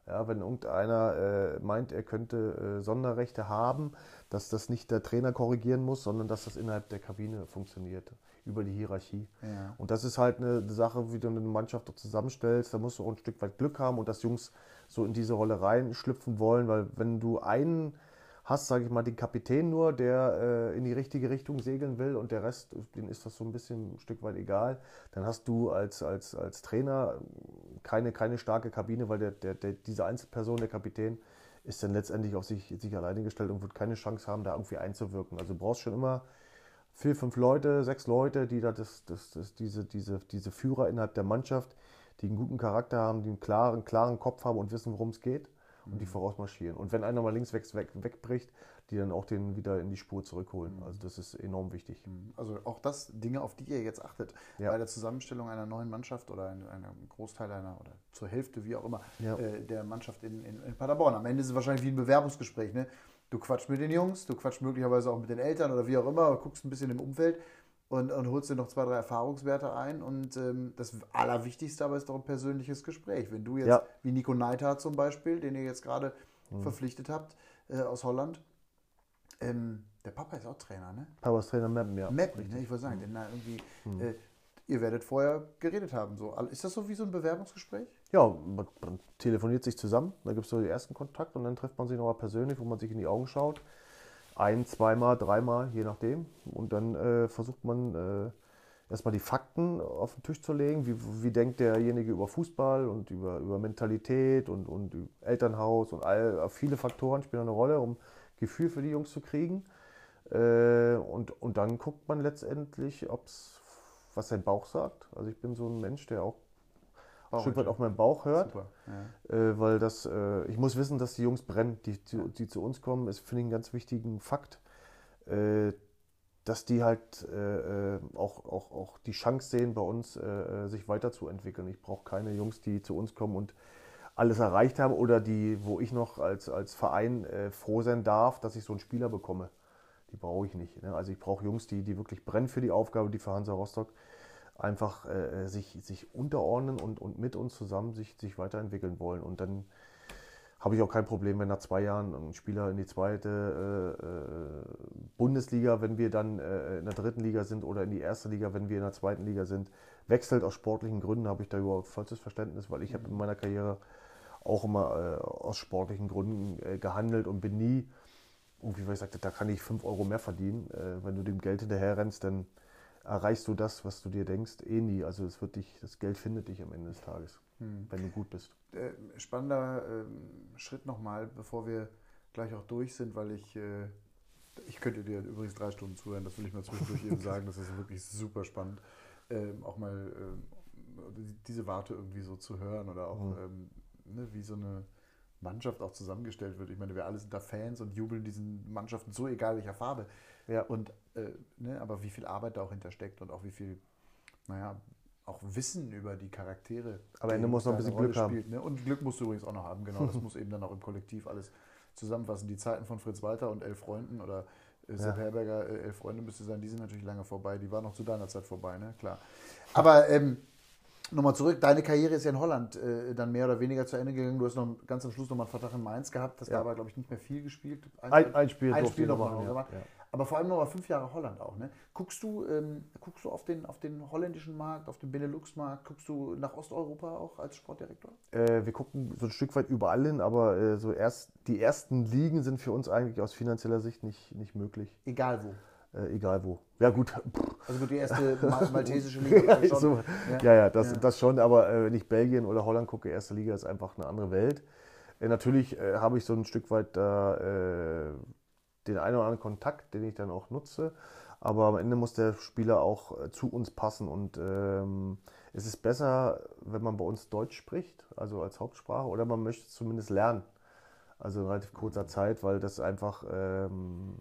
[SPEAKER 2] Ja, wenn irgendeiner äh, meint, er könnte äh, Sonderrechte haben, dass das nicht der Trainer korrigieren muss, sondern dass das innerhalb der Kabine funktioniert, über die Hierarchie.
[SPEAKER 1] Ja.
[SPEAKER 2] Und das ist halt eine Sache, wie du eine Mannschaft zusammenstellst. Da musst du auch ein Stück weit Glück haben und dass Jungs so in diese Rolle reinschlüpfen wollen, weil wenn du einen hast, sage ich mal, den Kapitän nur, der äh, in die richtige Richtung segeln will und der Rest, den ist das so ein bisschen ein Stück weit egal, dann hast du als, als, als Trainer keine, keine starke Kabine, weil der, der, der, diese Einzelperson, der Kapitän, ist dann letztendlich auf sich, sich alleine gestellt und wird keine Chance haben, da irgendwie einzuwirken. Also du brauchst schon immer vier, fünf Leute, sechs Leute, die da das, das, das, diese, diese, diese Führer innerhalb der Mannschaft, die einen guten Charakter haben, die einen klaren, klaren Kopf haben und wissen, worum es geht die vorausmarschieren. Und wenn einer mal links weg, weg, wegbricht, die dann auch den wieder in die Spur zurückholen. Also das ist enorm wichtig.
[SPEAKER 1] Also auch das Dinge, auf die ihr jetzt achtet
[SPEAKER 2] Ja.
[SPEAKER 1] bei der Zusammenstellung einer neuen Mannschaft oder ein- einem Großteil einer oder zur Hälfte, wie auch immer,
[SPEAKER 2] Ja.
[SPEAKER 1] äh, der Mannschaft in, in, in Paderborn. Am Ende ist es wahrscheinlich wie ein Bewerbungsgespräch. Ne? Du quatschst mit den Jungs, du quatschst möglicherweise auch mit den Eltern oder wie auch immer, guckst ein bisschen im Umfeld und, und holst dir noch zwei, drei Erfahrungswerte ein. Und ähm, das Allerwichtigste aber ist doch ein persönliches Gespräch. Wenn du jetzt,
[SPEAKER 2] Ja.
[SPEAKER 1] wie Nico Neithardt zum Beispiel, den ihr jetzt gerade verpflichtet habt äh, aus Holland, ähm, der Papa ist auch Trainer, ne?
[SPEAKER 2] Papas Trainer Meppen, ja.
[SPEAKER 1] Mappen, ne? ich wollte sagen, denn da irgendwie, äh, ihr werdet vorher geredet haben. So. Ist das so wie so ein Bewerbungsgespräch?
[SPEAKER 2] Ja, man, man telefoniert sich zusammen, da gibt es so den ersten Kontakt und dann trifft man sich nochmal persönlich, wo man sich in die Augen schaut. Ein, zweimal, dreimal, je nachdem. Und dann äh, versucht man äh, erstmal die Fakten auf den Tisch zu legen. Wie, wie denkt derjenige über Fußball und über, über Mentalität und, und Elternhaus und all, viele Faktoren spielen eine Rolle, um Gefühl für die Jungs zu kriegen. Äh, und, und dann guckt man letztendlich, ob's, was sein Bauch sagt. Also ich bin so ein Mensch, der auch ein Stück weit auf meinen Bauch hört.
[SPEAKER 1] Ja.
[SPEAKER 2] Äh, weil das, äh, ich muss wissen, dass die Jungs brennen, die, die, die zu uns kommen, ist, finde ich, einen ganz wichtigen Fakt, äh, dass die halt äh, äh, auch, auch, auch die Chance sehen, bei uns äh, sich weiterzuentwickeln. Ich brauche keine Jungs, die zu uns kommen und alles erreicht haben oder die, wo ich noch als, als Verein froh sein darf, dass ich so einen Spieler bekomme. Die brauche ich nicht. Ne? Also ich brauche Jungs, die, die wirklich brennen für die Aufgabe, die für Hansa Rostock einfach äh, sich, sich unterordnen und, und mit uns zusammen sich, sich weiterentwickeln wollen. Und dann habe ich auch kein Problem, wenn nach zwei Jahren ein Spieler in die zweite äh, äh, Bundesliga, wenn wir dann äh, in der dritten Liga sind oder in die erste Liga, wenn wir in der zweiten Liga sind, wechselt aus sportlichen Gründen, habe ich da überhaupt vollstes Verständnis, weil ich habe in meiner Karriere auch immer äh, aus sportlichen Gründen äh, gehandelt und bin nie irgendwie, weil ich sagte, da kann ich 5 Euro mehr verdienen. Äh, wenn du dem Geld hinterher rennst, dann erreichst du das, was du dir denkst, eh nie. Also es wird dich, das Geld findet dich am Ende des Tages, wenn du gut bist.
[SPEAKER 1] Äh, spannender ähm, Schritt nochmal, bevor wir gleich auch durch sind, weil ich, äh, ich könnte dir übrigens drei Stunden zuhören, das will ich mal zwischendurch eben sagen, das ist wirklich super spannend, ähm, auch mal ähm, diese Warte irgendwie so zu hören oder auch
[SPEAKER 2] Mhm.
[SPEAKER 1] ähm, ne, wie so eine Mannschaft auch zusammengestellt wird. Ich meine, wir alle sind da Fans und jubeln diesen Mannschaften so, egal welcher Farbe.
[SPEAKER 2] Ja.
[SPEAKER 1] Und, äh, ne, aber wie viel Arbeit da auch hintersteckt und auch wie viel, naja, auch Wissen über die Charaktere.
[SPEAKER 2] Aber Ende muss noch ein bisschen Glück haben.
[SPEAKER 1] Ne? Und Glück musst du übrigens auch noch haben, genau. Das muss eben dann auch im Kollektiv alles zusammenfassen. Die Zeiten von Fritz Walter und Elf Freunden oder äh, Sepp
[SPEAKER 2] Ja.
[SPEAKER 1] Herberger, äh, Elf Freunde müsste sein, die sind natürlich lange vorbei. Die waren noch zu deiner Zeit vorbei, ne? Klar. Aber ähm, nochmal zurück, deine Karriere ist ja in Holland äh, dann mehr oder weniger zu Ende gegangen. Du hast noch ganz am Schluss nochmal einen Vertrag in Mainz gehabt, hast
[SPEAKER 2] Ja.
[SPEAKER 1] da aber, glaube ich, nicht mehr viel gespielt.
[SPEAKER 2] Ein, ein Spiel
[SPEAKER 1] ein Spiel
[SPEAKER 2] ich
[SPEAKER 1] noch.
[SPEAKER 2] Ja. Ja.
[SPEAKER 1] Aber vor allem nochmal fünf Jahre Holland auch. Ne? Guckst, du, ähm, guckst du auf den, auf den holländischen Markt, auf den Benelux-Markt? Guckst du nach Osteuropa auch als Sportdirektor?
[SPEAKER 2] Äh, wir gucken so ein Stück weit überall hin, aber äh, so erst die ersten Ligen sind für uns eigentlich aus finanzieller Sicht nicht, nicht möglich.
[SPEAKER 1] Egal wo.
[SPEAKER 2] Äh, egal wo. Ja gut.
[SPEAKER 1] Also gut, die erste mal maltesische Liga. ist schon-
[SPEAKER 2] so,
[SPEAKER 1] ja.
[SPEAKER 2] ja, ja, das,
[SPEAKER 1] Ja.
[SPEAKER 2] das schon, aber äh, wenn ich Belgien oder Holland gucke, erste Liga ist einfach eine andere Welt. Äh, natürlich äh, habe ich so ein Stück weit da äh, den einen oder anderen Kontakt, den ich dann auch nutze, aber am Ende muss der Spieler auch äh, zu uns passen und ähm, es ist besser, wenn man bei uns Deutsch spricht, also als Hauptsprache, oder man möchte es zumindest lernen. Also in relativ kurzer Zeit, weil das einfach ähm,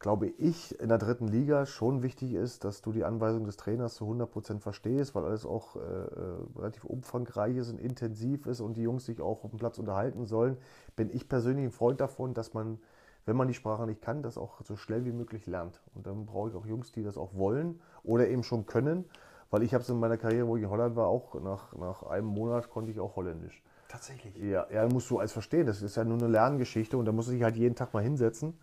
[SPEAKER 2] glaube ich, in der dritten Liga schon wichtig ist, dass du die Anweisung des Trainers zu 100% verstehst, weil alles auch äh, äh, relativ umfangreich ist und intensiv ist und die Jungs sich auch auf dem Platz unterhalten sollen, bin ich persönlich ein Freund davon, dass man, wenn man die Sprache nicht kann, das auch so schnell wie möglich lernt. Und dann brauche ich auch Jungs, die das auch wollen oder eben schon können, weil ich habe es in meiner Karriere, wo ich in Holland war, auch nach, nach einem Monat konnte ich auch Holländisch.
[SPEAKER 1] Tatsächlich.
[SPEAKER 2] Ja, ja, musst du als verstehen. Das ist ja nur eine Lerngeschichte und da musst du dich halt jeden Tag mal hinsetzen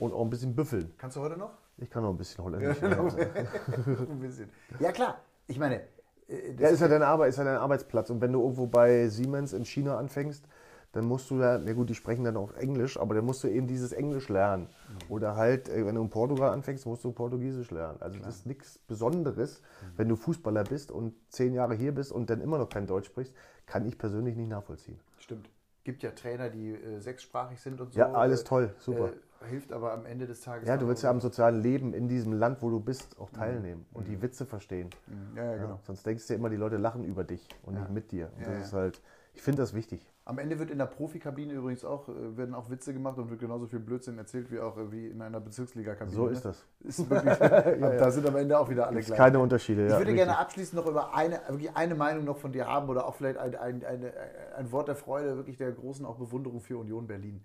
[SPEAKER 2] und auch ein bisschen büffeln.
[SPEAKER 1] Kannst du heute noch?
[SPEAKER 2] Ich kann noch ein bisschen Holländisch.
[SPEAKER 1] genau.
[SPEAKER 2] Ja,
[SPEAKER 1] Ein bisschen. Ja, klar. Ich meine, äh,
[SPEAKER 2] ja
[SPEAKER 1] das
[SPEAKER 2] ist ja dein Arbeit, ist ja dein Arbeitsplatz. Und wenn du irgendwo bei Siemens in China anfängst, dann musst du ja, na gut, die sprechen dann auch Englisch, aber dann musst du eben dieses Englisch lernen. Oder halt, äh, wenn du in Portugal anfängst, musst du Portugiesisch lernen. Also das ist nichts Besonderes, wenn du Fußballer bist und zehn Jahre hier bist und dann immer noch kein Deutsch sprichst, kann ich persönlich nicht nachvollziehen.
[SPEAKER 1] stimmt. Gibt ja Trainer, die äh, sechssprachig sind und so.
[SPEAKER 2] Ja, alles
[SPEAKER 1] äh,
[SPEAKER 2] toll, super.
[SPEAKER 1] Äh, hilft aber am Ende des Tages.
[SPEAKER 2] Ja, du willst ja am sozialen Leben in diesem Land, wo du bist, auch teilnehmen und die Witze verstehen.
[SPEAKER 1] Ja, ja,
[SPEAKER 2] Ja,
[SPEAKER 1] genau.
[SPEAKER 2] sonst denkst du ja immer, die Leute lachen über dich und
[SPEAKER 1] Ja.
[SPEAKER 2] nicht mit dir. Und
[SPEAKER 1] Ja,
[SPEAKER 2] das
[SPEAKER 1] ja.
[SPEAKER 2] ist halt, ich finde das wichtig.
[SPEAKER 1] Am Ende wird in der Profikabine übrigens auch, äh, werden auch Witze gemacht und wird genauso viel Blödsinn erzählt wie auch äh, wie in einer Bezirksliga-Kabine.
[SPEAKER 2] So
[SPEAKER 1] ne?
[SPEAKER 2] ist das.
[SPEAKER 1] Ist wirklich, Da sind am Ende auch wieder alle
[SPEAKER 2] Gibt
[SPEAKER 1] gleich.
[SPEAKER 2] keine Unterschiede.
[SPEAKER 1] Ich
[SPEAKER 2] ja,
[SPEAKER 1] würde
[SPEAKER 2] richtig.
[SPEAKER 1] gerne abschließend noch über eine, wirklich eine Meinung noch von dir haben oder auch vielleicht ein, ein, eine, ein Wort der Freude, wirklich der großen auch Bewunderung für Union Berlin.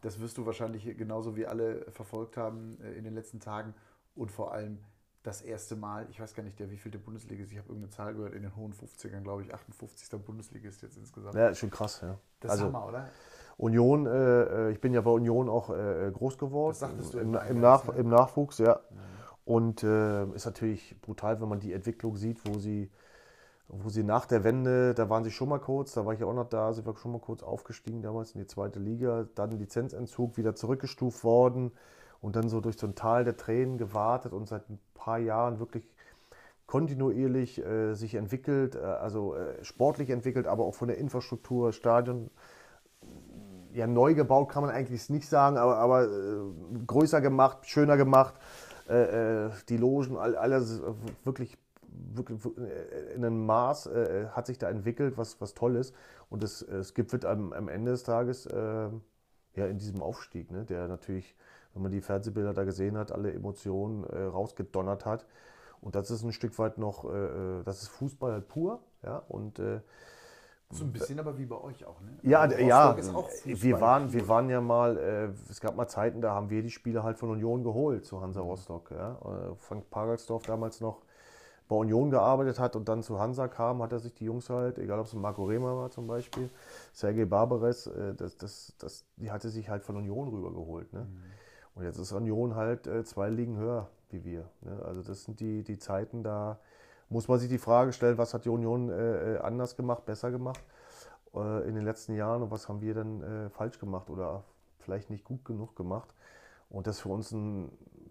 [SPEAKER 1] Das wirst du wahrscheinlich genauso wie alle verfolgt haben äh, in den letzten Tagen und vor allem das erste Mal, ich weiß gar nicht, der wievielte Bundesligist, ich habe irgendeine Zahl gehört, in den hohen 50ern, glaube ich, 58. Bundesligist jetzt insgesamt.
[SPEAKER 2] Ja, ist schon krass, ja.
[SPEAKER 1] Das
[SPEAKER 2] also
[SPEAKER 1] ist Hammer, oder?
[SPEAKER 2] Union, äh, ich bin ja bei Union auch äh, groß geworden.
[SPEAKER 1] Das sagtest du
[SPEAKER 2] im,
[SPEAKER 1] im
[SPEAKER 2] Nach, im Nachwuchs, ja. Und äh, ist natürlich brutal, wenn man die Entwicklung sieht, wo sie, wo sie nach der Wende, da waren sie schon mal kurz, da war ich ja auch noch da, sind wir schon mal kurz aufgestiegen damals in die zweite Liga, dann Lizenzentzug, wieder zurückgestuft worden und dann so durch so ein Tal der Tränen gewartet und seit ein paar Jahren wirklich kontinuierlich äh, sich entwickelt, äh, also äh, sportlich entwickelt, aber auch von der Infrastruktur, Stadion, ja, neu gebaut kann man eigentlich nicht sagen, aber, aber äh, größer gemacht, schöner gemacht. Äh, äh, die Logen, all, alles äh, wirklich, wirklich äh, in einem Maß äh, hat sich da entwickelt, was, was toll ist. Und es, es gipfelt am, am Ende des Tages äh, ja, in diesem Aufstieg, ne, der natürlich, wenn man die Fernsehbilder da gesehen hat, alle Emotionen äh, rausgedonnert hat. Und das ist ein Stück weit noch, äh, äh, das ist Fußball pur. Ja, und äh,
[SPEAKER 1] So ein bisschen aber wie bei euch auch, ne?
[SPEAKER 2] ja,
[SPEAKER 1] Also
[SPEAKER 2] ja, wir waren, wir waren ja mal, äh, es gab mal Zeiten, da haben wir die Spieler halt von Union geholt zu Hansa Rostock. Ja. Äh, Frank Pagelsdorf damals noch bei Union gearbeitet hat und dann zu Hansa kam, hat er sich die Jungs halt, egal ob es Marco Rehmer war zum Beispiel, Sergei Barbares, äh, das, das, das, die hatte sich halt von Union rübergeholt. Ne? Und jetzt ist Union halt äh, zwei Ligen höher wie wir. Ne? Also das sind die, die Zeiten, da muss man sich die Frage stellen, was hat die Union äh, äh, anders gemacht, besser gemacht äh, in den letzten Jahren und was haben wir dann äh, falsch gemacht oder vielleicht nicht gut genug gemacht. Und das ist für uns ein,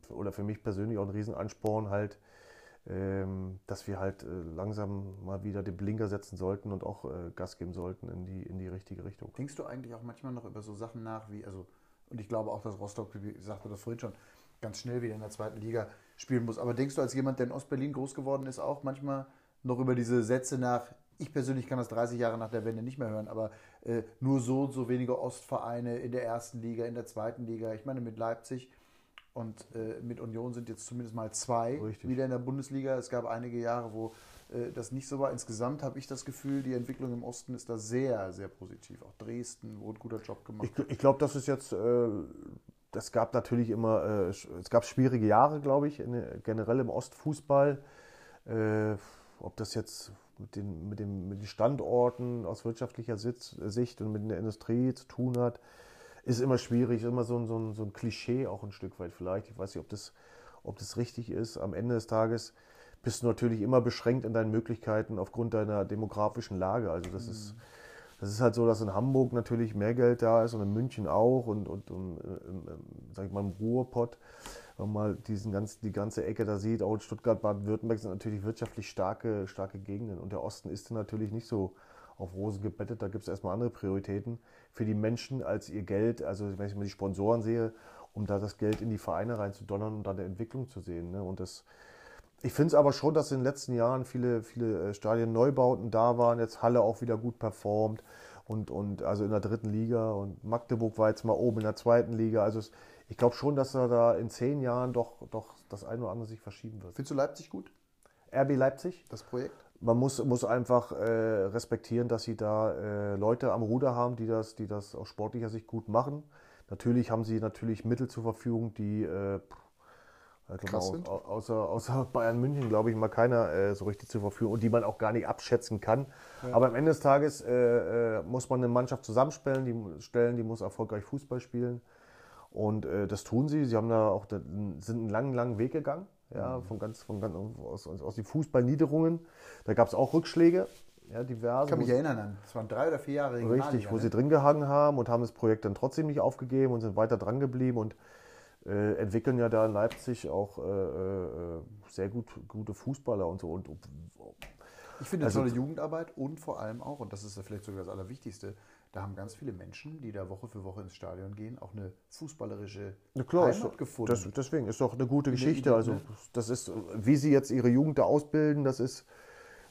[SPEAKER 2] oder für mich persönlich auch ein Riesenansporn halt, ähm, dass wir halt äh, langsam mal wieder den Blinker setzen sollten und auch Gas geben sollten in die, in die richtige Richtung.
[SPEAKER 1] Denkst du eigentlich auch manchmal noch über so Sachen nach wie, also, und ich glaube auch, dass Rostock, wie sagte das vorhin schon, ganz schnell wieder in der zweiten Liga spielen muss. Aber denkst du als jemand, der in Ostberlin groß geworden ist, auch manchmal noch über diese Sätze nach, ich persönlich kann das 30 Jahre nach der Wende nicht mehr hören, aber äh, nur so und so wenige Ostvereine in der ersten Liga, in der zweiten Liga. Ich meine, mit Leipzig und äh, mit Union sind jetzt zumindest mal zwei
[SPEAKER 2] Richtig.
[SPEAKER 1] wieder in der Bundesliga. Es gab einige Jahre, wo das nicht so war. Insgesamt habe ich das Gefühl, die Entwicklung im Osten ist da sehr, sehr positiv. Auch Dresden wurde ein guter Job gemacht.
[SPEAKER 2] Ich, ich glaube, das ist jetzt, äh, das gab natürlich immer, äh, es gab schwierige Jahre, glaube ich, generell im Ostfußball. Äh, ob das jetzt mit den, mit, dem, mit den Standorten aus wirtschaftlicher Sicht und mit der Industrie zu tun hat, ist immer schwierig, ist immer so ein, so, ein, so ein Klischee auch ein Stück weit vielleicht. Ich weiß nicht, ob das, ob das richtig ist. Am Ende des Tages bist du natürlich immer beschränkt in deinen Möglichkeiten aufgrund deiner demografischen Lage. Also das mhm. ist das ist halt so, dass in Hamburg natürlich mehr Geld da ist und in München auch und, und, und im, sag ich mal, im Ruhrpott, wenn man mal diesen ganzen, die ganze Ecke da sieht, auch Stuttgart, Baden-Württemberg sind natürlich wirtschaftlich starke, starke Gegenden und der Osten ist natürlich nicht so auf Rosen gebettet, da gibt es erstmal andere Prioritäten für die Menschen als ihr Geld, also wenn ich mal die Sponsoren sehe, um da das Geld in die Vereine reinzudonnern und da eine Entwicklung zu sehen. Ne? Und das, ich finde es aber schon, dass in den letzten Jahren viele, viele äh, Stadien Neubauten da waren, jetzt Halle auch wieder gut performt und, und also in der dritten Liga und Magdeburg war jetzt mal oben in der zweiten Liga. Also es, ich glaube schon, dass er da in zehn Jahren doch, doch das eine oder andere sich verschieben wird.
[SPEAKER 1] Findest du Leipzig gut?
[SPEAKER 2] RB Leipzig?
[SPEAKER 1] Das Projekt?
[SPEAKER 2] Man muss, muss einfach äh, respektieren, dass sie da äh, Leute am Ruder haben, die das, die das aus sportlicher Sicht gut machen. Natürlich haben sie natürlich Mittel zur Verfügung, die äh, Krass sind. Außer, außer Bayern München, glaube ich, mal keiner äh, so richtig zur Verfügung und die man auch gar nicht abschätzen kann. Ja. Aber am Ende des Tages äh, äh, muss man eine Mannschaft zusammenstellen, die, stellen, die muss erfolgreich Fußball spielen. Und äh, das tun sie. Sie haben da auch sind einen langen, langen Weg gegangen, ja, mhm. von ganz, von ganz aus, aus den Fußballniederungen. Da gab es auch Rückschläge. Ja, diverse.
[SPEAKER 1] Ich kann mich erinnern an, es waren drei oder vier Jahre
[SPEAKER 2] Richtig, wo ne? sie drin gehangen haben und haben das Projekt dann trotzdem nicht aufgegeben und sind weiter dran geblieben und äh, entwickeln ja da in Leipzig auch äh, äh, sehr gut, gute Fußballer und so. Und,
[SPEAKER 1] ich finde also, tolle Jugendarbeit und vor allem auch, und das ist vielleicht sogar das Allerwichtigste, da haben ganz viele Menschen, die da Woche für Woche ins Stadion gehen, auch eine fußballerische
[SPEAKER 2] Na klar, Heimat ist, gefunden. Das, deswegen ist doch eine gute Geschichte. Also das ist, wie sie jetzt ihre Jugend da ausbilden, das ist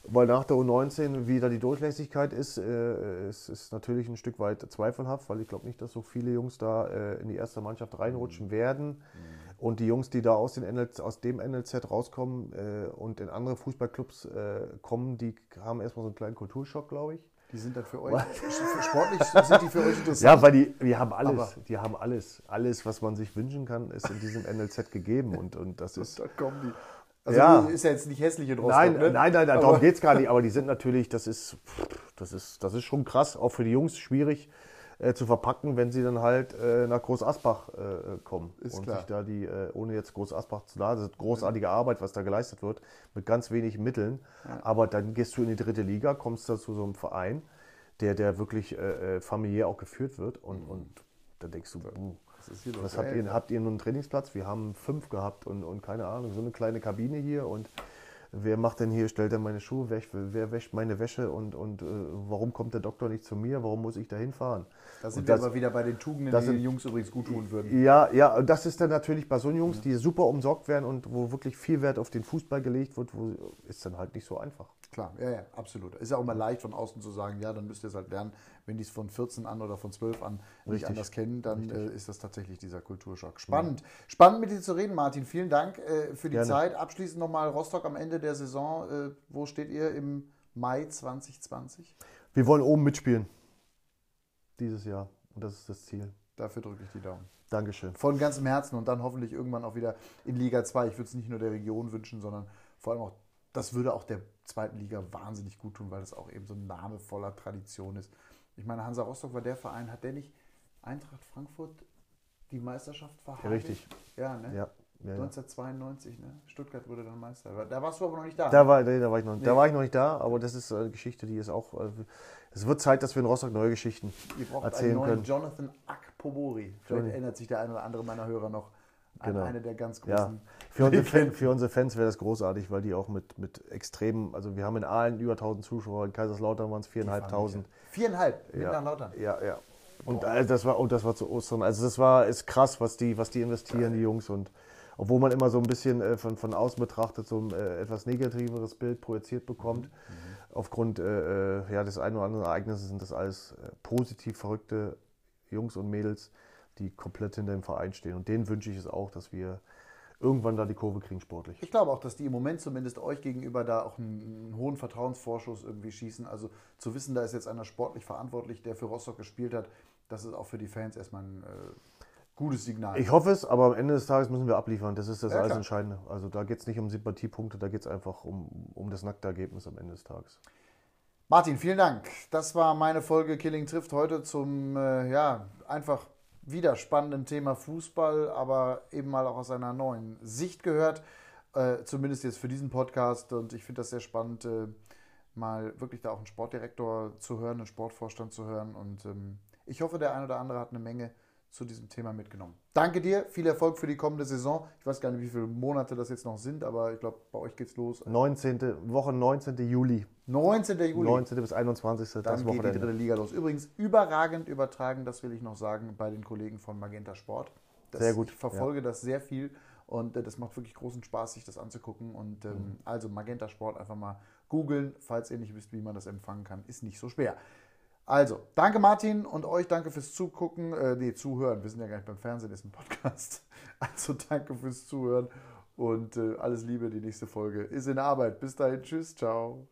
[SPEAKER 2] weil nach der U19 wieder die Durchlässigkeit ist, äh, ist, ist natürlich ein Stück weit zweifelhaft, weil ich glaube nicht, dass so viele Jungs da äh, in die erste Mannschaft reinrutschen mhm. werden. Mhm. Und die Jungs, die da aus, den NLZ, aus dem NLZ rauskommen äh, und in andere Fußballclubs äh, kommen, die haben erstmal so einen kleinen Kulturschock, glaube ich.
[SPEAKER 1] Die sind dann für euch, sportlich sind die für euch interessant.
[SPEAKER 2] Ja, weil die, die haben alles, Aber die haben alles, alles, was man sich wünschen kann, ist in diesem NLZ gegeben und, und das ist...
[SPEAKER 1] Da kommen die. Also ja. ist ja jetzt nicht hässlich in Rostock.
[SPEAKER 2] Nein, ne? nein, nein, nein darum geht es gar nicht. Aber die sind natürlich, das ist, das ist, das ist schon krass, auch für die Jungs schwierig äh, zu verpacken, wenn sie dann halt äh, nach Groß Asbach äh, kommen.
[SPEAKER 1] Ist
[SPEAKER 2] und
[SPEAKER 1] klar.
[SPEAKER 2] sich da die, äh, ohne jetzt Groß Asbach zu laden, das ist großartige Arbeit, was da geleistet wird, mit ganz wenig Mitteln. Ja. Aber dann gehst du in die dritte Liga, kommst da zu so einem Verein, der, der wirklich äh, äh, familiär auch geführt wird und, mhm. und dann denkst du, uh, los? Was habt ihr, habt ihr nur einen Trainingsplatz? Wir haben fünf gehabt und, und keine Ahnung, so eine kleine Kabine hier und wer macht denn hier, stellt denn meine Schuhe weg, wer wäscht meine Wäsche und, und äh, warum kommt der Doktor nicht zu mir, warum muss ich da hinfahren?
[SPEAKER 1] Da sind wir aber wieder bei den Tugenden, die den Jungs übrigens gut tun würden.
[SPEAKER 2] Ja, ja, und das ist dann natürlich bei so Jungs, die super umsorgt werden und wo wirklich viel Wert auf den Fußball gelegt wird, wo ist dann halt nicht so einfach.
[SPEAKER 1] Klar, ja, ja, absolut. Ist ja auch mal leicht von außen zu sagen, ja, dann müsst ihr es halt lernen. Wenn die es von 14 an oder von 12 an Richtig. nicht anders kennen, dann äh, ist das tatsächlich dieser Kulturschock. Spannend. Ja. Spannend mit dir zu reden, Martin. Vielen Dank äh, für die Gerne. Zeit. Abschließend nochmal Rostock am Ende der Saison. Äh, wo steht ihr im Mai 2020?
[SPEAKER 2] Wir wollen oben mitspielen. Dieses Jahr. Und das ist das Ziel.
[SPEAKER 1] Dafür drücke ich die Daumen.
[SPEAKER 2] Dankeschön.
[SPEAKER 1] Von ganzem Herzen und dann hoffentlich irgendwann auch wieder in Liga 2. Ich würde es nicht nur der Region wünschen, sondern vor allem auch das würde auch der zweiten Liga wahnsinnig gut tun, weil das auch eben so ein Name voller Tradition ist. Ich meine, Hansa Rostock war der Verein, hat der nicht Eintracht Frankfurt die Meisterschaft verhandelt?
[SPEAKER 2] Ja, richtig.
[SPEAKER 1] Ja, ne?
[SPEAKER 2] Ja.
[SPEAKER 1] Ja, 1992, ne? Stuttgart wurde dann Meister. Da warst du aber noch nicht da.
[SPEAKER 2] Da, ne? war, da, war, ich noch, nee. da war ich noch nicht da, aber das ist eine Geschichte, die ist auch. Äh, es wird Zeit, dass wir in Rostock neue Geschichten Ihr braucht erzählen einen neuen können.
[SPEAKER 1] Jonathan Akpobori. Vielleicht erinnert sich der eine oder andere meiner Hörer noch genau. eine der ganz großen.
[SPEAKER 2] Ja. Für, unsere Fan, für unsere Fans wäre das großartig, weil die auch mit, mit extremen, also wir haben in Aalen über 1000 Zuschauer, in Kaiserslautern waren es 4.500.
[SPEAKER 1] Viereinhalb,
[SPEAKER 2] ja. Lautern. Ja, ja. Und Boah. das war und das war zu Ostern. Also das war ist krass, was die was die investieren die Jungs und obwohl man immer so ein bisschen äh, von, von außen betrachtet so ein äh, etwas negativeres Bild projiziert bekommt. Mhm. Aufgrund äh, äh, ja, des einen oder anderen Ereignisses sind das alles äh, positiv verrückte Jungs und Mädels, die komplett hinter dem Verein stehen. Und denen wünsche ich es auch, dass wir irgendwann da die Kurve kriegen sportlich.
[SPEAKER 1] Ich glaube auch, dass die im Moment zumindest euch gegenüber da auch einen, einen, hohen Vertrauensvorschuss irgendwie schießen. Also zu wissen, da ist jetzt einer sportlich verantwortlich, der für Rostock gespielt hat, das ist auch für die Fans erstmal ein äh, gutes Signal.
[SPEAKER 2] Ich hoffe es, aber am Ende des Tages müssen wir abliefern. Das ist das ja, alles Entscheidende. Also da geht es nicht um Sympathiepunkte, da geht es einfach um, um das nackte Ergebnis am Ende des Tages.
[SPEAKER 1] Martin, vielen Dank. Das war meine Folge Killing trifft heute zum, äh, ja, einfach wieder spannenden Thema Fußball, aber eben mal auch aus einer neuen Sicht gehört. Äh, zumindest jetzt für diesen Podcast. Und ich finde das sehr spannend, äh, mal wirklich da auch einen Sportdirektor zu hören, einen Sportvorstand zu hören. Und ähm, ich hoffe, der ein oder andere hat eine Menge zu diesem Thema mitgenommen. Danke dir, viel Erfolg für die kommende Saison. Ich weiß gar nicht, wie viele Monate das jetzt noch sind, aber ich glaube, bei euch geht's los.
[SPEAKER 2] 19. Woche 19. Juli.
[SPEAKER 1] 19. Juli.
[SPEAKER 2] 19. bis 21.
[SPEAKER 1] Dann geht die dritte Liga los. Übrigens überragend übertragen, das will ich noch sagen, bei den Kollegen von Magenta Sport. Das,
[SPEAKER 2] sehr gut.
[SPEAKER 1] Ich verfolge ja. das sehr viel und äh, das macht wirklich großen Spaß, sich das anzugucken. Und ähm, mhm. also Magenta Sport einfach mal googeln, falls ihr nicht wisst, wie man das empfangen kann, ist nicht so schwer. Also, danke Martin und euch danke fürs Zugucken, äh, nee, Zuhören. Wir sind ja gar nicht beim Fernsehen, ist ein Podcast. Also danke fürs Zuhören und äh, alles Liebe. Die nächste Folge ist in Arbeit. Bis dahin, tschüss, ciao.